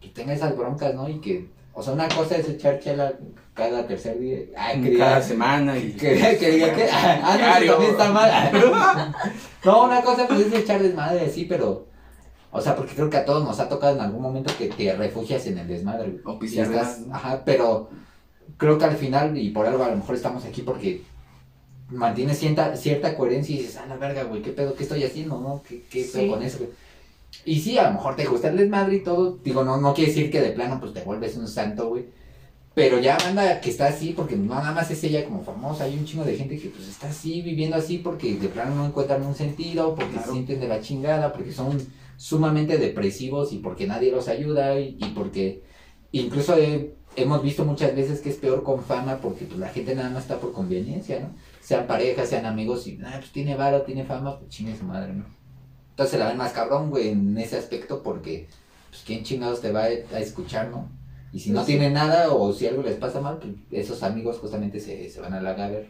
que tenga esas broncas, ¿no? Y que, o sea, una cosa es echar chela cada tercer día. Ay, que Cada diga, semana y... que, que diga que, ah, no, Diario. también está mal. [laughs] no, una cosa pues es echar desmadre, sí, pero, o sea, porque creo que a todos nos ha tocado en algún momento que te refugias en el desmadre. O estás- más, ¿no? Ajá, pero creo que al final, y por algo a lo mejor estamos aquí porque mantienes cierta, cierta coherencia y dices, ah, la verga, güey, ¿qué pedo? ¿Qué estoy haciendo? ¿No? ¿Qué, qué pedo Sí. con eso, güey? Y sí, a lo mejor te gusta el desmadre y todo. Digo, no, no quiere decir que de plano pues te vuelves un santo, güey. Pero ya banda que está así, porque no nada más es ella como famosa, hay un chingo de gente que pues está así, viviendo así, porque de plano no encuentran un sentido, porque Claro. se sienten de la chingada, porque son sumamente depresivos y porque nadie los ayuda y, y porque incluso he- hemos visto muchas veces que es peor con fama porque pues la gente nada más está por conveniencia, ¿no? Sean parejas, sean amigos y, ah, pues tiene varo, tiene fama, pues chingue su madre, ¿no? Entonces se la ven más cabrón, güey, en ese aspecto porque, pues, ¿quién chingados te va a, escuchar, no? Y si no sí. tiene nada o si algo les pasa mal, pues esos amigos justamente se, se van a la gaber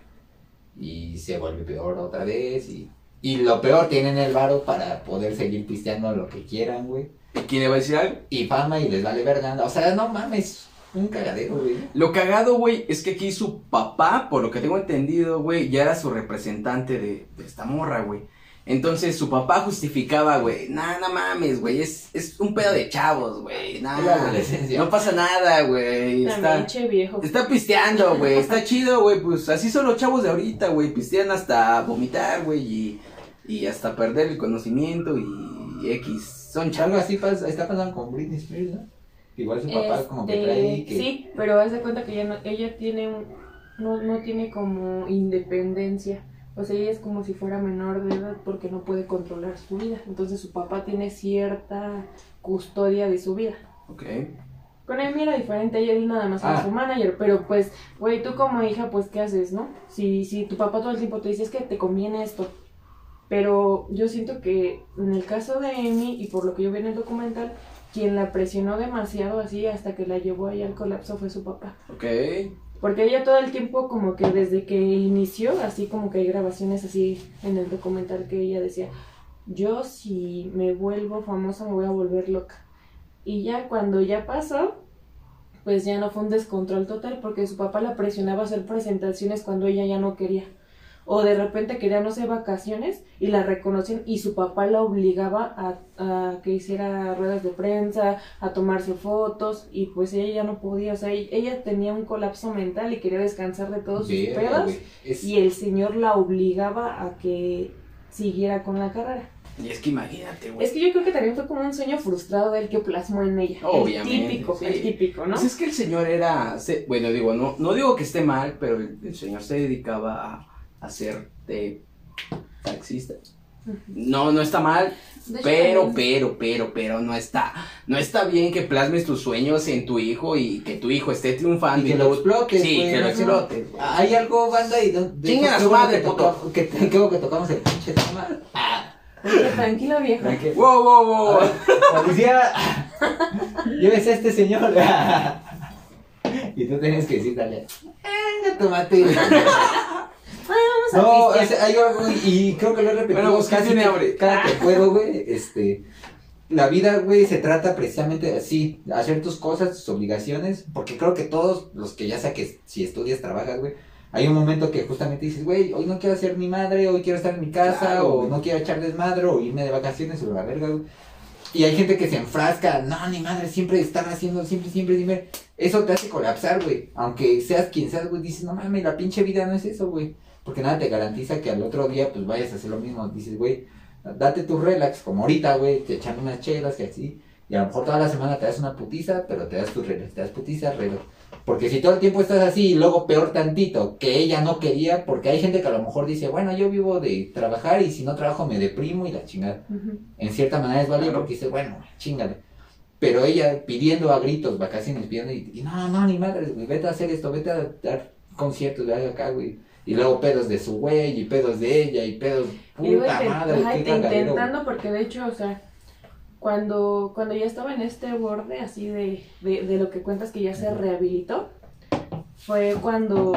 y se vuelve peor otra vez y, y lo peor, tienen el varo para poder seguir pisteando lo que quieran, güey. ¿Y quién le va a decir algo? Y fama y les vale verga. O sea, no mames, un cagadero, güey. Lo cagado, güey, es que aquí su papá, por lo que tengo entendido, güey, ya era su representante de, de esta morra, güey. Entonces su papá justificaba, güey, nah, no mames, güey, es, es un pedo de chavos, güey, nah, no pasa nada, güey, está, viejo. está pisteando, güey, está [laughs] chido, güey, pues así son los chavos de ahorita, güey, pistean hasta vomitar, güey, y, y hasta perder el conocimiento y X, son Algo chavos. así pasa, está pasando con Britney Spears, ¿no? Igual su papá como que Este, trae que... Sí, pero haz de cuenta que ella, no, ella tiene un, no, no tiene como independencia. O sea, ella es como si fuera menor de edad porque no puede controlar su vida. Entonces su papá tiene cierta custodia de su vida. Ok, Con él era diferente, ella nada más era Ah. su manager, pero pues, güey, tú como hija, pues, ¿qué haces, no? Si, si tu papá todo el tiempo te dice, es que te conviene esto. Pero yo siento que en el caso de Amy, y por lo que yo vi en el documental, quien la presionó demasiado así hasta que la llevó ahí al colapso fue su papá. ok, Porque ella todo el tiempo como que desde que inició, así como que hay grabaciones así en el documental que ella decía, yo si me vuelvo famosa me voy a volver loca. Y ya cuando ya pasó, pues ya no fue un descontrol total porque su papá la presionaba a hacer presentaciones cuando ella ya no quería. O de repente quería, no sé, vacaciones y la reconocían y su papá la obligaba a, a que hiciera ruedas de prensa, a tomarse fotos y pues ella ya no podía, o sea, ella- ella tenía un colapso mental y quería descansar de todos sus pedos. Es- y el señor la obligaba a que siguiera con la carrera. Y es que imagínate, güey. Es que yo creo que también fue como un sueño frustrado del que plasmó en ella. Obviamente, El típico, sí. el típico, ¿no? Pues es que el señor era, se- bueno, digo, no, no digo que esté mal, pero el, el señor se dedicaba a, de taxista. No, no está mal, hecho, pero, también- pero, pero, pero no está, no está bien que plasmes tus sueños en tu hijo y que tu hijo esté triunfando Y que y lo explotes, Sí, güey, que lo explotes. Hay algo, banda, y Chinga su madre, que puto. que, que, que tocamos el pinche tema. Ah, Tranquilo, viejo. tranquilo. Wow, wow, wow. Policía, llévese [laughs] a este señor. [laughs] y tú tienes que decir, dale, venga, tomate. Vamos a No, hay algo, y creo que lo he repetido Bueno, pues, ¿quién casi tiene que- hambre? cada que puedo, güey, este... La vida, güey, se trata precisamente de así, hacer tus cosas, tus obligaciones, porque creo que todos los que ya sea que si estudias, trabajas, güey, hay un momento que justamente dices, güey, hoy no quiero hacer mi madre, hoy quiero estar en mi casa, Claro, o no quiero echar desmadre, o irme de vacaciones, o la verga, güey. Y hay gente que se enfrasca, no, ni madre, siempre estar haciendo, siempre, siempre, siempre. Eso te hace colapsar, güey. Aunque seas quien seas, güey, dices, no mames, la pinche vida no es eso, güey. Porque nada te garantiza que al otro día, pues vayas a hacer lo mismo. Dices, güey, date tu relax, como ahorita, güey, te echan unas chelas que así. Y a lo mejor toda la semana te das una putiza, pero te das tu relax, te das putiza, relax. Porque si todo el tiempo estás así y luego peor tantito, que ella no quería, porque hay gente que a lo mejor dice, bueno, yo vivo de trabajar y si no trabajo me deprimo y la chingada en cierta manera es válido porque dice, bueno, chingale. Pero ella pidiendo a gritos vacaciones, pidiendo, y, y no, no, ni madre, güey, vete a hacer esto, vete a dar conciertos, ve acá, güey. Y luego pedos de su güey, y pedos de ella, y pedos, Y puta intent- madre, ajá, qué y intentando, porque de hecho, o sea, cuando, cuando ya estaba en este borde así de, de, de lo que cuentas que ya se rehabilitó, fue cuando,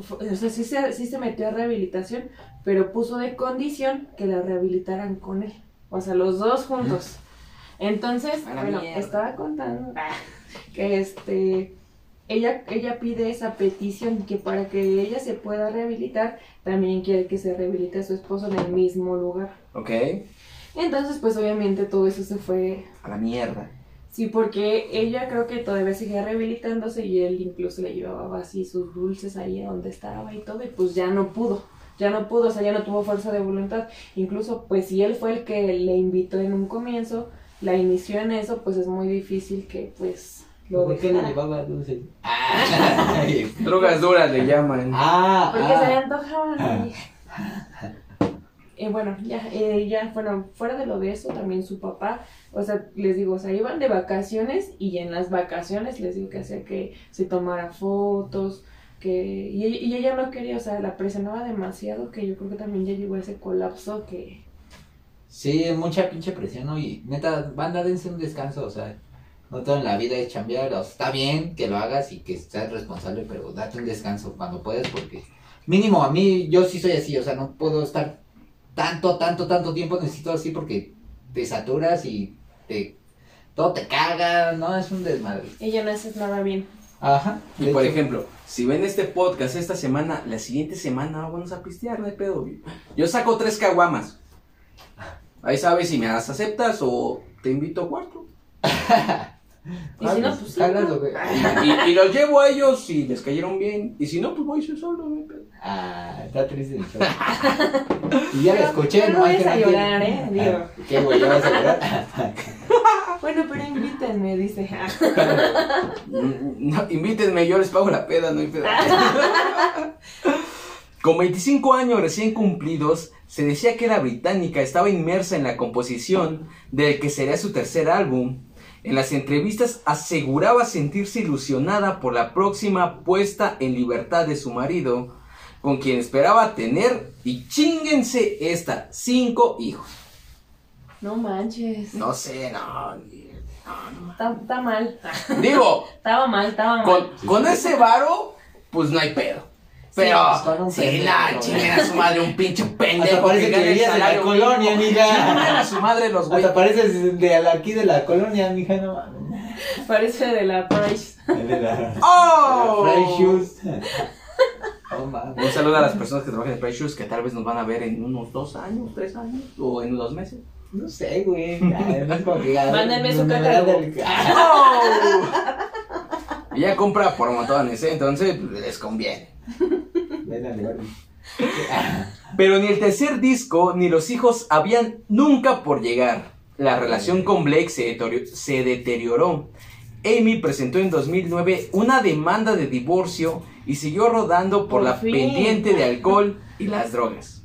fue- o sea, sí se, sí se metió a rehabilitación, pero puso de condición que la rehabilitaran con él, o sea, los dos juntos. [laughs] Entonces, bueno, mierda. estaba contando ah, [laughs] que este ella, ella pide esa petición que para que ella se pueda rehabilitar, también quiere que se rehabilite a su esposo en el mismo lugar. Ok, Entonces, pues obviamente todo eso se fue, a la mierda. sí, porque ella creo que todavía seguía rehabilitándose y él incluso le llevaba así sus dulces ahí a donde estaba y todo, y pues ya no pudo. Ya no pudo, o sea, ya no tuvo fuerza de voluntad. Incluso, pues si él fue el que le invitó en un comienzo, la inició en eso, pues es muy difícil que pues lo ¿Por qué le llevaba dulces? Ah, [laughs] Drogas duras le llaman. ah, Porque se le ah. antojaban. Y [laughs] bueno, ya, eh, ya, bueno, fuera de lo de eso, también su papá, o sea, les digo, o sea, iban de vacaciones y en las vacaciones les digo que hacía que se tomara fotos, que, y, ella- y ella no quería, o sea, la presionaba demasiado que yo creo que también ya llegó a ese colapso que, Sí, mucha pinche presión, ¿no? Y neta, banda, dense un descanso, o sea, no todo en la vida es chambear, o sea, está bien que lo hagas y que seas responsable, pero date un descanso cuando puedas, porque mínimo a mí, yo sí soy así, o sea, no puedo estar tanto, tanto, tanto tiempo, necesito así porque te saturas y te, todo te caga, ¿no? Es un desmadre. ella no hace nada bien. Ajá. Y por hecho, ejemplo, si ven este podcast esta semana, la siguiente semana vamos a pistear, no hay pedo. güey. Yo saco tres caguamas. Ahí sabes si me las aceptas o te invito a cuarto. [laughs] Y si no, pues. Y, y los llevo a ellos si les cayeron bien. Y si no, pues voy yo solo, no hay pedo. Ah, está triste el show. [laughs] Y ya lo Pero- escuché, pero ¿no? vayas a llorar, ¿eh? Digo. ¿Qué, güey? ¿Ya vas a llorar? [laughs] Bueno, pero invítenme, dice. Mm, [laughs] No, invítenme, yo les pago la peda, no hay pedo. Con 25 años recién cumplidos, se decía que la británica estaba inmersa en la composición del que sería su tercer álbum. En las entrevistas aseguraba sentirse ilusionada por la próxima puesta en libertad de su marido, con quien esperaba tener, y chinguense esta, cinco hijos. No manches. No sé, no. no, no. Está, está mal. Digo, [laughs] Estaba mal, estaba mal. con, con ese varo, pues no hay pedo. Pero, sí, la güey. chinguen a su madre, un pinche pendejo. Hasta parece que vivías en la colonia. Chinguen a su madre los güeyes. Hasta pareces de aquí de la colonia, mija, no mames. Parece de la Price. De la, ¡Oh! de la [laughs] Shoes. Oh. Un saludo a las personas que trabajan en Price Shoes que tal vez nos van a ver en unos dos años, tres años o en dos meses. No sé, güey. [laughs] Mándenme su catálogo. [laughs] ¡Oh! Ella compra por montones, ¿eh? entonces pues, les conviene. Pero ni el tercer disco ni los hijos habían nunca por llegar. La relación con Blake se deterioró. Se deterioró. Amy presentó en 2009 una demanda de divorcio y siguió rodando por, Por la fin. pendiente de alcohol y las drogas,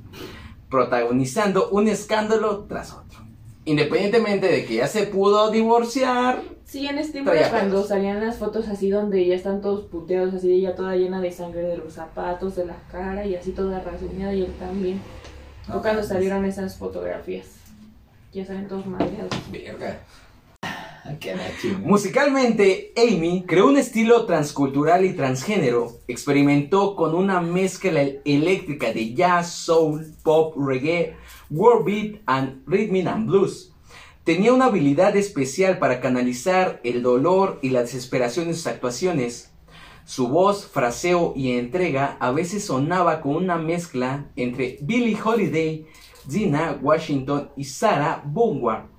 protagonizando un escándalo tras otro. Independientemente de que ya se pudo divorciar, Sí, en este era cuando salían las fotos así donde ya están todos puteados, así ella toda llena de sangre de los zapatos, de la cara y así toda rasguñada y él también. Fue No, cuando mames. salieron esas fotografías. Ya salen todos madreados. Verga. Chinga. Musicalmente, Amy creó un estilo transcultural y transgénero. Experimentó con una mezcla eléctrica de jazz, soul, pop, reggae, world beat and rhythm and blues. Tenía una habilidad especial para canalizar el dolor y la desesperación en sus actuaciones. Su voz, fraseo y entrega a veces sonaba con una mezcla entre Billie Holiday, Dina Washington y Sarah Vaughan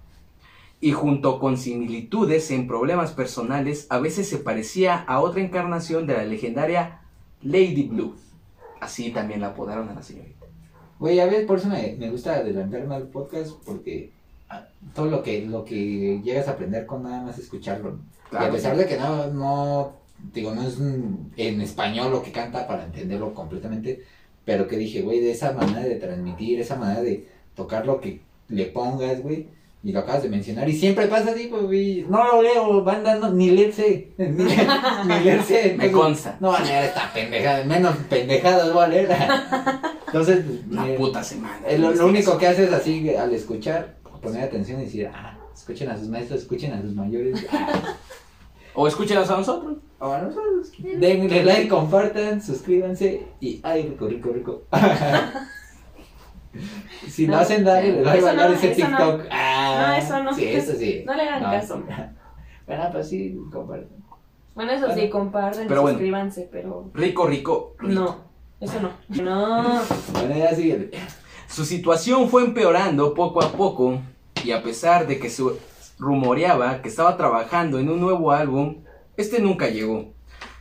y junto con similitudes en problemas personales, a veces se parecía a otra encarnación de la legendaria Lady Blue. Así también la apodaron a la señorita. Güey, a ver, por eso me, me gusta adelantarme al podcast porque ah, todo lo que lo que llegas a aprender con nada más escucharlo. Y a pesar de que no, no, digo, no es mm, en español lo que canta para entenderlo completamente, pero que dije, güey, de esa manera de transmitir, esa manera de tocar lo que le pongas, güey, y lo acabas de mencionar, y siempre pasa así, pues, güey, no lo leo, banda, no, ni leerse, [laughs] ni, ni leerse. [laughs] Me consta. No van a leer esta pendejada, menos pendejadas voy a leer. [laughs] Entonces, Una eh, puta semana. eh, lo, lo único que haces así al escuchar, poner atención y decir, ah, escuchen a sus maestros, escuchen a sus mayores. [laughs] Ah, O escúchenos a nosotros. o a nosotros. Denle like, compartan, suscríbanse y ay, rico, rico, rico. [laughs] si lo No, hacen, dale, les va a eso valer no, ese eso no. TikTok. Ah, No, eso no. Sí, eso sí. No le hagan caso. [laughs] Bueno, pues sí, compartan. Bueno, eso sí, Bueno. comparten, Pero bueno. suscríbanse, pero Rico, rico, rico. no, eso no. No. Bueno, ya sigue. Su situación fue empeorando poco a poco y a pesar de que se rumoreaba que estaba trabajando en un nuevo álbum, este nunca llegó.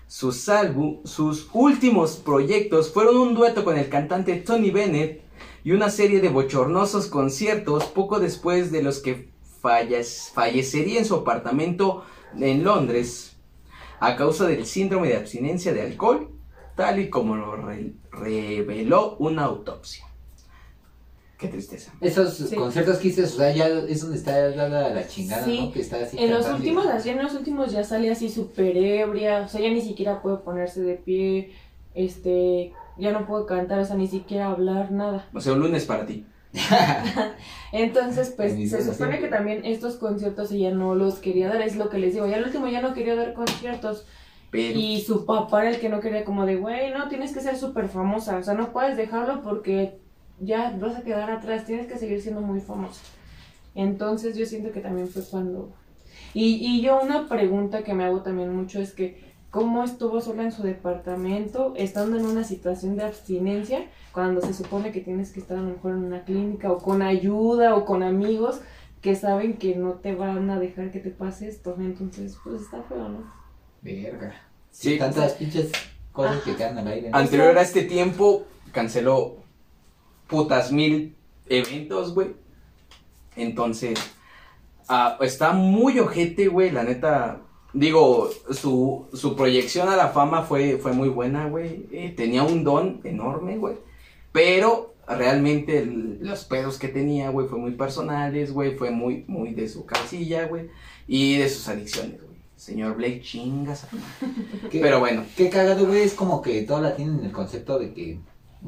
Sus, álbum, sus últimos proyectos fueron un dueto con el cantante Tony Bennett y una serie de bochornosos conciertos poco después de los que fallecería en su apartamento en Londres a causa del síndrome de abstinencia de alcohol, tal y como lo re- reveló una autopsia. Qué tristeza. Esos Sí. conciertos que hiciste, o sea, ya es donde está dada la chingada, Sí. ¿no? Que está así En los últimos, así en los últimos ya sale así súper ebria, o sea, ya ni siquiera puede ponerse de pie, este, ya no puede cantar, o sea, ni siquiera hablar, nada. O sea, un lunes para ti. [laughs] Entonces, pues, se supone que también estos conciertos ella no los quería dar, es lo que les digo, ya al último ya no quería dar conciertos, Y su papá era el que no quería como de, güey, no, tienes que ser súper famosa, o sea, no puedes dejarlo porque ya vas a quedar atrás, tienes que seguir siendo muy famosa. Entonces yo siento que también fue cuando... Y, y yo una pregunta que me hago también mucho es que, ¿cómo estuvo sola en su departamento, estando en una situación de abstinencia, cuando se supone que tienes que estar a lo mejor en una clínica o con ayuda o con amigos que saben que no te van a dejar que te pase esto? Entonces, pues está feo, ¿no? Verga. Sí. Tantas pinches cosas que quedan al aire. ¿no? anterior a este tiempo canceló putas mil eventos, güey. Entonces, ah, está muy ojete, güey, la neta. Digo, su, su proyección a la fama fue, fue muy buena, güey. Eh, tenía un don enorme, güey. Pero realmente el- los pedos que tenía, güey, fue muy personales, güey. Fue muy, muy de su casilla, güey. Y de sus adicciones, güey. Señor Blake, chingas. [laughs] Pero bueno. Qué cagado, güey, es como que toda la tienen el concepto de que,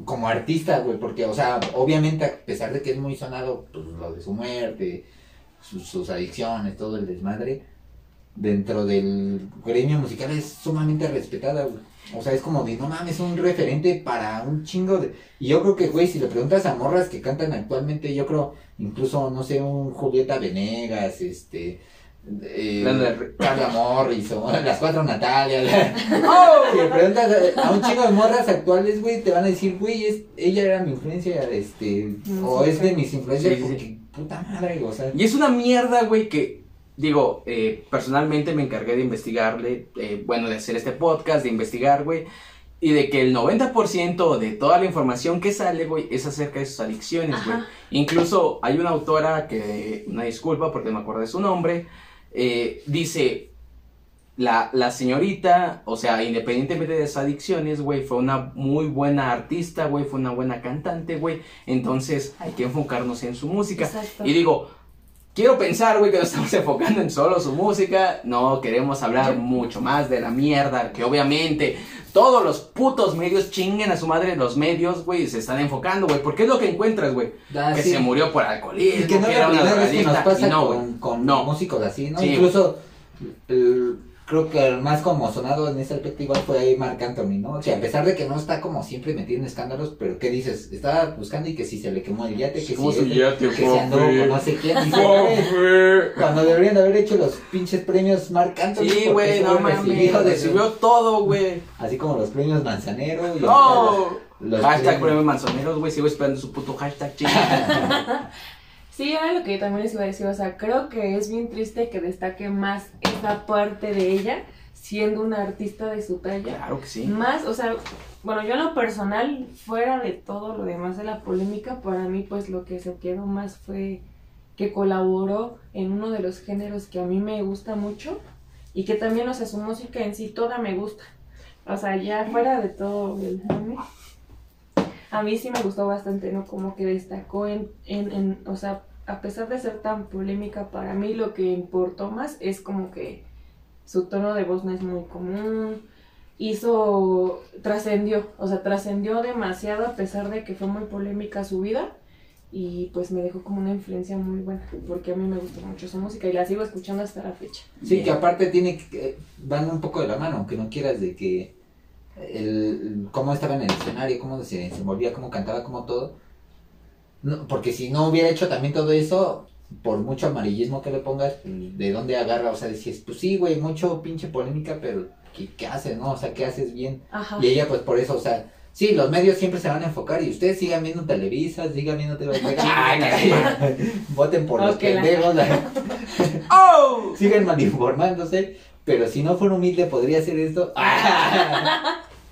como artista, güey, porque, o sea, obviamente a pesar de que es muy sonado, pues lo de su muerte, sus, sus adicciones, todo el desmadre, dentro del gremio musical es sumamente respetada, güey. O sea, es como de, no mames, un referente para un chingo de... Y yo creo que, güey, si le preguntas a morras que cantan actualmente, yo creo, incluso, no sé, un Julieta Venegas, este... eh. Carla Morris o las cuatro Natalia. [laughs] ¡Oh! Si le preguntas a, a un chingo de morras actuales, güey, te van a decir, güey, es, ella era mi influencia, este, o Música. es de mis influencias, Sí, porque, puta madre, o sea, Y es una mierda, güey, que digo, eh, personalmente me encargué de investigarle, eh, bueno, de hacer este podcast, de investigar, güey. Y de que el 90% de toda la información que sale, güey, es acerca de sus adicciones, güey. Incluso hay una autora que, una disculpa porque no me acuerdo de su nombre, eh, dice, la, la señorita, o sea, independientemente de sus adicciones, güey, fue una muy buena artista, güey, fue una buena cantante, güey. Entonces hay que enfocarnos en su música. Exacto. Y digo, quiero pensar, güey, que nos estamos [laughs] enfocando en solo su música. No, queremos hablar mucho más de la mierda, que obviamente todos los putos medios chinguen a su madre los medios, güey, se están enfocando, güey. Porque es lo que encuentras, güey. Ah, que sí. se murió por Y alcoholismo, que no que era una que nos pasa y no, con, güey. con No. músicos así, ¿no? Sí. Incluso, el- creo que el más como sonado en ese aspecto igual fue ahí Marc Anthony, ¿no? O sea, a pesar de que no está como siempre metido en escándalos, pero ¿qué dices? Estaba buscando y que si se le quemó el yate, que ¿Cómo si este, yate, que se papi? con no sé quién. Cuando deberían de haber hecho los pinches premios Marc Anthony. Sí, güey, no mames. recibió Recibió todo, güey. Así como los premios Manzanero. Y No. los Hashtag premios- manzoneros, güey. Sigo esperando su puto hashtag, chinga. [laughs] Sí, era lo que yo también les iba a decir, o sea, creo que es bien triste que destaque más esa parte de ella siendo una artista de su talla. claro que sí. Más, o sea, bueno, yo en lo personal, fuera de todo lo demás de la polémica, para mí pues lo que se quedó más fue que colaboró en uno de los géneros que a mí me gusta mucho y que también, o sea, su música en sí toda me gusta. O sea, ya fuera de todo el a mí sí me gustó bastante, ¿no? Como que destacó en, en, en, o sea, a pesar de ser tan polémica, para mí lo que importó más es como que su tono de voz no es muy común, hizo, trascendió, o sea, trascendió demasiado a pesar de que fue muy polémica su vida y pues me dejó como una influencia muy buena, porque a mí me gusta mucho su música y la sigo escuchando hasta la fecha. Sí, que aparte tiene que, van un poco de la mano, aunque no quieras de que el, cómo estaba en el escenario, cómo se desenvolvía, cómo cantaba, cómo todo. No, porque si no hubiera hecho también todo eso, por mucho amarillismo que le pongas, pues, ¿de dónde agarra? O sea, decías, pues sí, güey, mucho pinche polémica, pero ¿qué, qué haces, no? O sea, ¿qué haces bien? Ajá. Y ella, pues por eso, o sea, sí, los medios siempre se van a enfocar y ustedes sigan viendo Televisa, sigan viendo TV [laughs] Ay, Azteca, [laughs] voten por los Ok, la- pendejos, [laughs] ¡Oh! siguen malinformándose, pero si no fuera humilde podría hacer esto.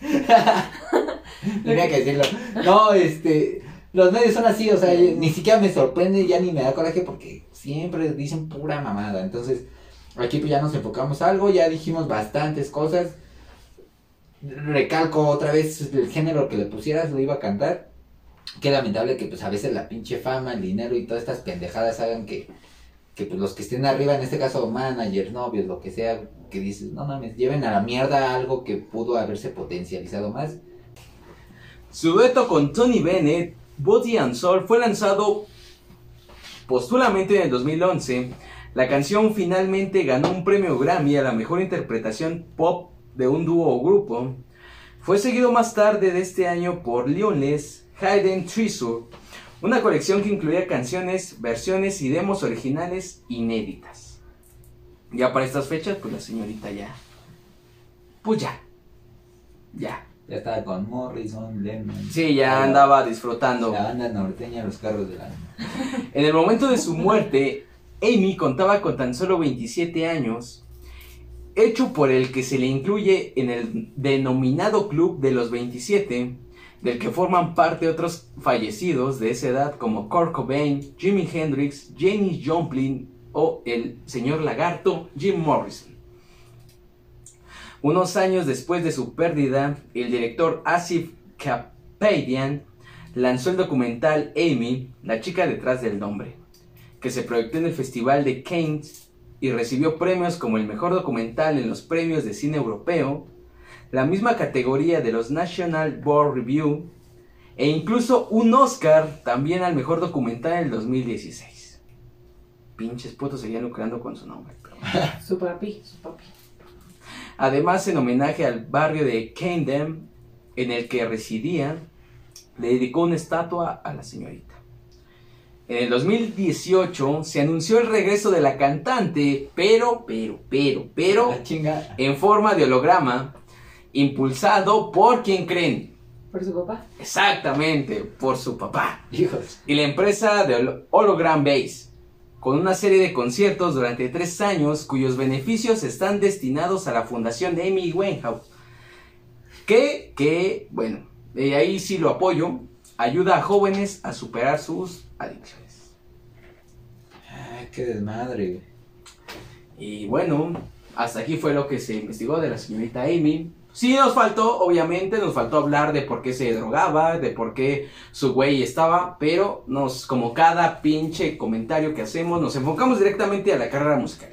[laughs] Tenía que decirlo. No, este, los medios son así, o sea, ni siquiera me sorprende, ya ni me da coraje porque siempre dicen pura mamada. Entonces, aquí pues ya nos enfocamos a algo, ya dijimos bastantes cosas. Recalco otra vez el género que le pusieras, lo iba a cantar. Qué lamentable que pues a veces la pinche fama, el dinero y todas estas pendejadas hagan que que pues los que estén arriba, en este caso managers, novios, lo que sea, que dices, no mames, lleven a la mierda algo que pudo haberse potencializado más. Su dueto con Tony Bennett, Body and Soul, fue lanzado postulamente en el 2011. La canción finalmente ganó un premio Grammy a la mejor interpretación pop de un dúo o grupo. Fue seguido más tarde de este año por Lionless Hayden Treasure, una colección que incluía canciones, versiones y demos originales inéditas. Ya para estas fechas, pues la señorita ya. Pues ya. Ya. Ya estaba con Morrison, Lennon. Sí, ya andaba disfrutando. La banda norteña, los carros de la... [laughs] En el momento de su muerte, Amy contaba con tan solo 27 años, hecho por el que se le incluye en el denominado Club de los 27, del que forman parte otros fallecidos de esa edad como Kurt Cobain, Jimi Hendrix, Janis Joplin o el señor lagarto Jim Morrison. Unos años después de su pérdida, el director Asif Kapadian lanzó el documental Amy, la chica detrás del nombre, que se proyectó en el Festival de Cannes y recibió premios como el mejor documental en los premios de cine europeo, la misma categoría de los National Board Review e incluso un Oscar también al mejor documental en el 2016. Pinches putos seguían lucrando con su nombre. [laughs] Su papi, su papi. Además, en homenaje al barrio de Camden, en el que residía, le dedicó una estatua a la señorita. En el 2018 se anunció el regreso de la cantante, pero, pero, pero, pero, en forma de holograma, impulsado por quien creen. Por su papá. Exactamente, por su papá. Hijos. Y la empresa de Hol- Hologram Base, con una serie de conciertos durante tres años cuyos beneficios están destinados a la fundación de Amy Winehouse. Que, que, bueno, eh, ahí sí lo apoyo. Ayuda a jóvenes a superar sus adicciones. Ay, qué desmadre. Y bueno, hasta aquí fue lo que se investigó de la señorita Amy. Sí nos faltó, obviamente, nos faltó hablar de por qué se drogaba, de por qué su güey estaba, pero nos, como cada pinche comentario que hacemos, nos enfocamos directamente a la carrera musical.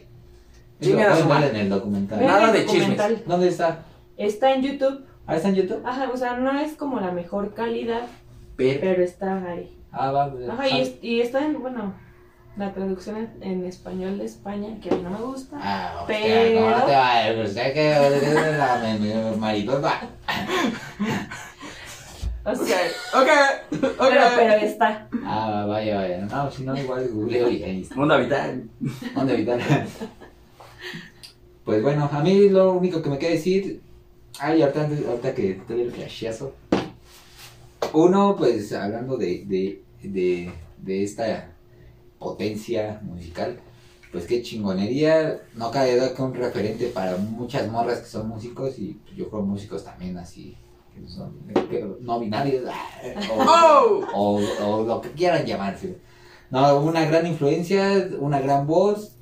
Chingan a en el documental. Vean Nada el de chismes. ¿Dónde está? Está en YouTube. ¿Ah, está en YouTube? Ajá, o sea, no es como la mejor calidad, Pero, pero está ahí. Ah, va. Ajá, y, es- y está en, bueno, la traducción en, en español de España, que a mí no me gusta. Ah, hostia, Pero- ¿cómo te va? Usted que es la mariposa. [laughs] O sea, ok, ok. pero, pero está. Ah, vaya, vaya. No, si no, igual googleo y. Mundo vital. ¿Dónde evitar? Pues bueno, a mí lo único que me queda decir. Ay, ahorita, ahorita que te doy el flashazo. Uno, pues hablando de, de, de, de esta potencia musical, pues qué chingonería. No cabe duda que un referente para muchas morras que son músicos y yo creo músicos también así, que son que no binarios [laughs] o, ¡Oh! o, o lo que quieran llamarse. No, una gran influencia, una gran voz,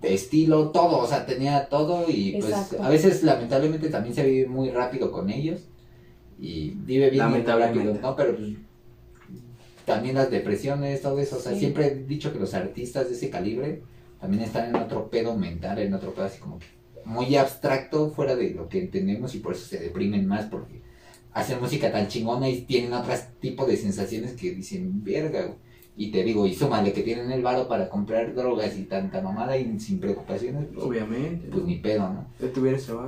de estilo, todo, o sea, tenía todo y pues Exacto. a veces lamentablemente también se vive muy rápido con ellos y vive bien Lamentablemente. rápido, ¿no? Pero pues, también las depresiones, todo eso, o sea, Sí. siempre he dicho que los artistas de ese calibre también están en otro pedo mental, en otro pedo así como que muy abstracto fuera de lo que entendemos y por eso se deprimen más porque hacen música tan chingona y tienen otro tipo de sensaciones que dicen, verga, güey". Y te digo, y súmale que tienen el varo para comprar drogas y tanta mamada y sin preocupaciones, pues, Obviamente. pues ni pedo, ¿no?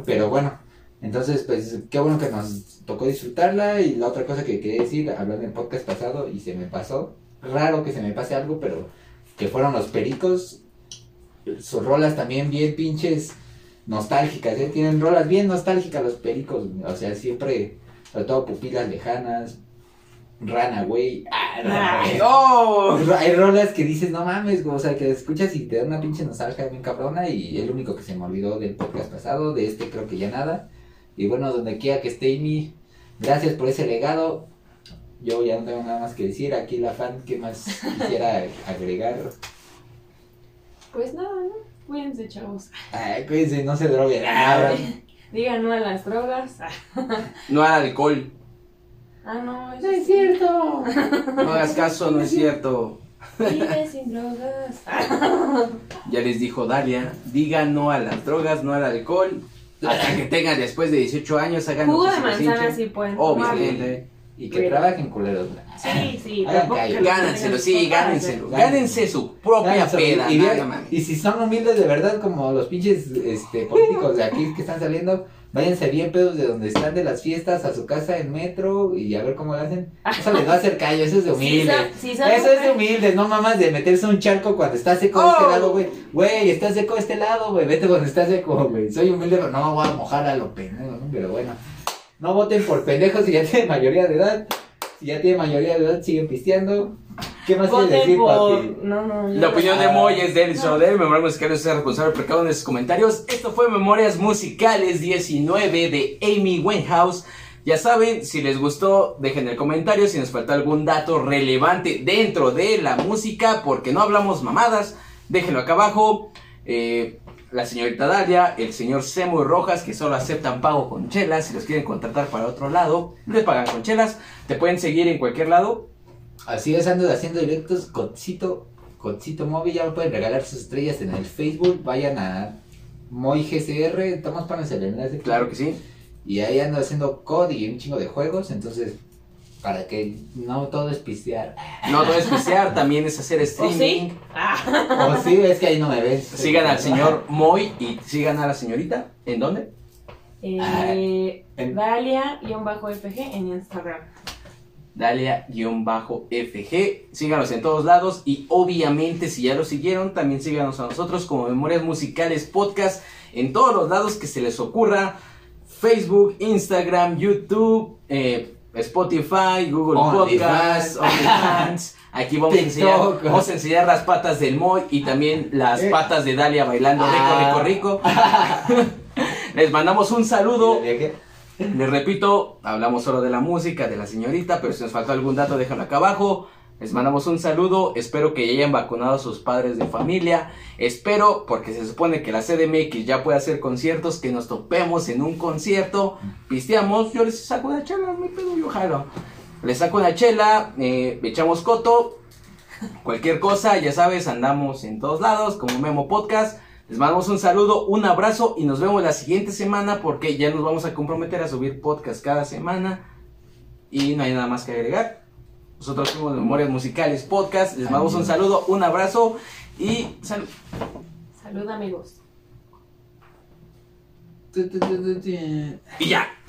Pero bueno, entonces pues qué bueno que nos tocó disfrutarla y la otra cosa que quería decir, hablando en el podcast pasado y se me pasó, raro que se me pase algo, pero que fueron los pericos, sus rolas también bien pinches nostálgicas, ¿eh? tienen rolas bien nostálgicas los pericos, o sea, siempre, sobre todo pupilas lejanas, Runaway, ah, Runaway. ¡Oh! Hay rolas que dices, no mames, güey, o sea, que escuchas y te da una pinche nostalgia bien cabrona y el único que se me olvidó del podcast pasado, de este creo que ya nada. Y bueno, donde quiera que esté Amy, gracias por ese legado. Yo ya no tengo nada más que decir, aquí la fan, ¿qué más quisiera [laughs] agregar? Pues nada, ¿no? Cuídense, chavos. Ay, cuídense, no se droguen. Ah, [laughs] Digan no a las drogas. [laughs] No al alcohol. Ah, no, eso no es sí. cierto. No hagas caso, no es cierto. Vive sin drogas. Ya les dijo Dalia, diga no a las drogas, no al alcohol. Hasta que [laughs] tengan después de 18 años, hagan Jugo lo que de manzana sí pueden. Obviamente. Y que trabajen culeros. Sí, sí. Hagan tampoco callo. que lo Gánanselo, tengan sí, gánenselo. Gánense su propia Gánenselo. peda. Y, nada y si son humildes de verdad, como los pinches este, políticos de aquí que están saliendo, váyanse bien pedos de donde están de las fiestas a su casa en metro y a ver cómo lo hacen. Eso les va a hacer callo, eso es de [laughs] Sí, humilde. sa- sí sabe Eso es de hacer. humilde, no mamas de meterse un charco cuando está seco de este Oh. lado, güey. Güey, está seco de este lado, güey. Vete cuando está seco, güey. Soy humilde, pero no voy a mojar a lo pendejo, ¿no? Pero bueno. No voten por pendejos si ya tienen mayoría de edad. Si ya tienen mayoría de edad, siguen pisteando. ¿Qué más quieres decir, por. papi? No, no. La opinión de Ah. Moy es de él y solo de él. Memorias Musicales es responsable por cada uno de sus comentarios. Esto fue Memorias Musicales 19 de Amy Winehouse. Ya saben, si les gustó, dejen el comentario si nos faltó algún dato relevante dentro de la música, porque no hablamos mamadas. Déjenlo acá abajo. Eh, la señorita Dalia, el señor Semo y Rojas, que solo aceptan pago con chelas. Si los quieren contratar para otro lado, les pagan con chelas. Te pueden seguir en cualquier lado. Así es, ando haciendo directos. Codcito, Codcito Móvil, ya me pueden regalar sus estrellas en el Facebook. Vayan a Moy GCR, estamos para el enlace. Claro que sí. Y ahí ando haciendo COD y un chingo de juegos, entonces, para que no todo es pistear. No todo es pistear, también es hacer ¿O streaming. sí? Ah. O sí, es que ahí no me ves. Sigan al señor Moy y sigan a la señorita. ¿En dónde? Eh, En- Dalia-FG en Instagram. Dalia-FG. Síganos en todos lados. Y obviamente, si ya lo siguieron, también síganos a nosotros como Memorias Musicales Podcast. En todos los lados que se les ocurra. Facebook, Instagram, YouTube, eh, Spotify, Google. Podcasts, OnlyFans. Aquí vamos a, enseñar, TikTok. vamos a enseñar las patas del Moy y también las Eh. patas de Dalia bailando Ah. rico, rico, rico. [laughs] Les mandamos un saludo. Les repito, hablamos solo de la música, de la señorita, pero si nos faltó algún dato, déjalo acá abajo. Les mandamos un saludo, espero que ya hayan vacunado a sus padres de familia, espero, porque se supone que la CDMX ya puede hacer conciertos, que nos topemos en un concierto, pisteamos, yo les saco una chela, me pedo, yo jalo. Les saco una chela, eh, echamos coto, cualquier cosa, ya sabes, andamos en todos lados, como Memo Podcast. Les mandamos un saludo, un abrazo y nos vemos la siguiente semana porque ya nos vamos a comprometer a subir podcast cada semana y no hay nada más que agregar. Nosotros somos Memorias Musicales Podcast. Les mandamos un saludo, un abrazo y salud. Salud amigos. Y ya.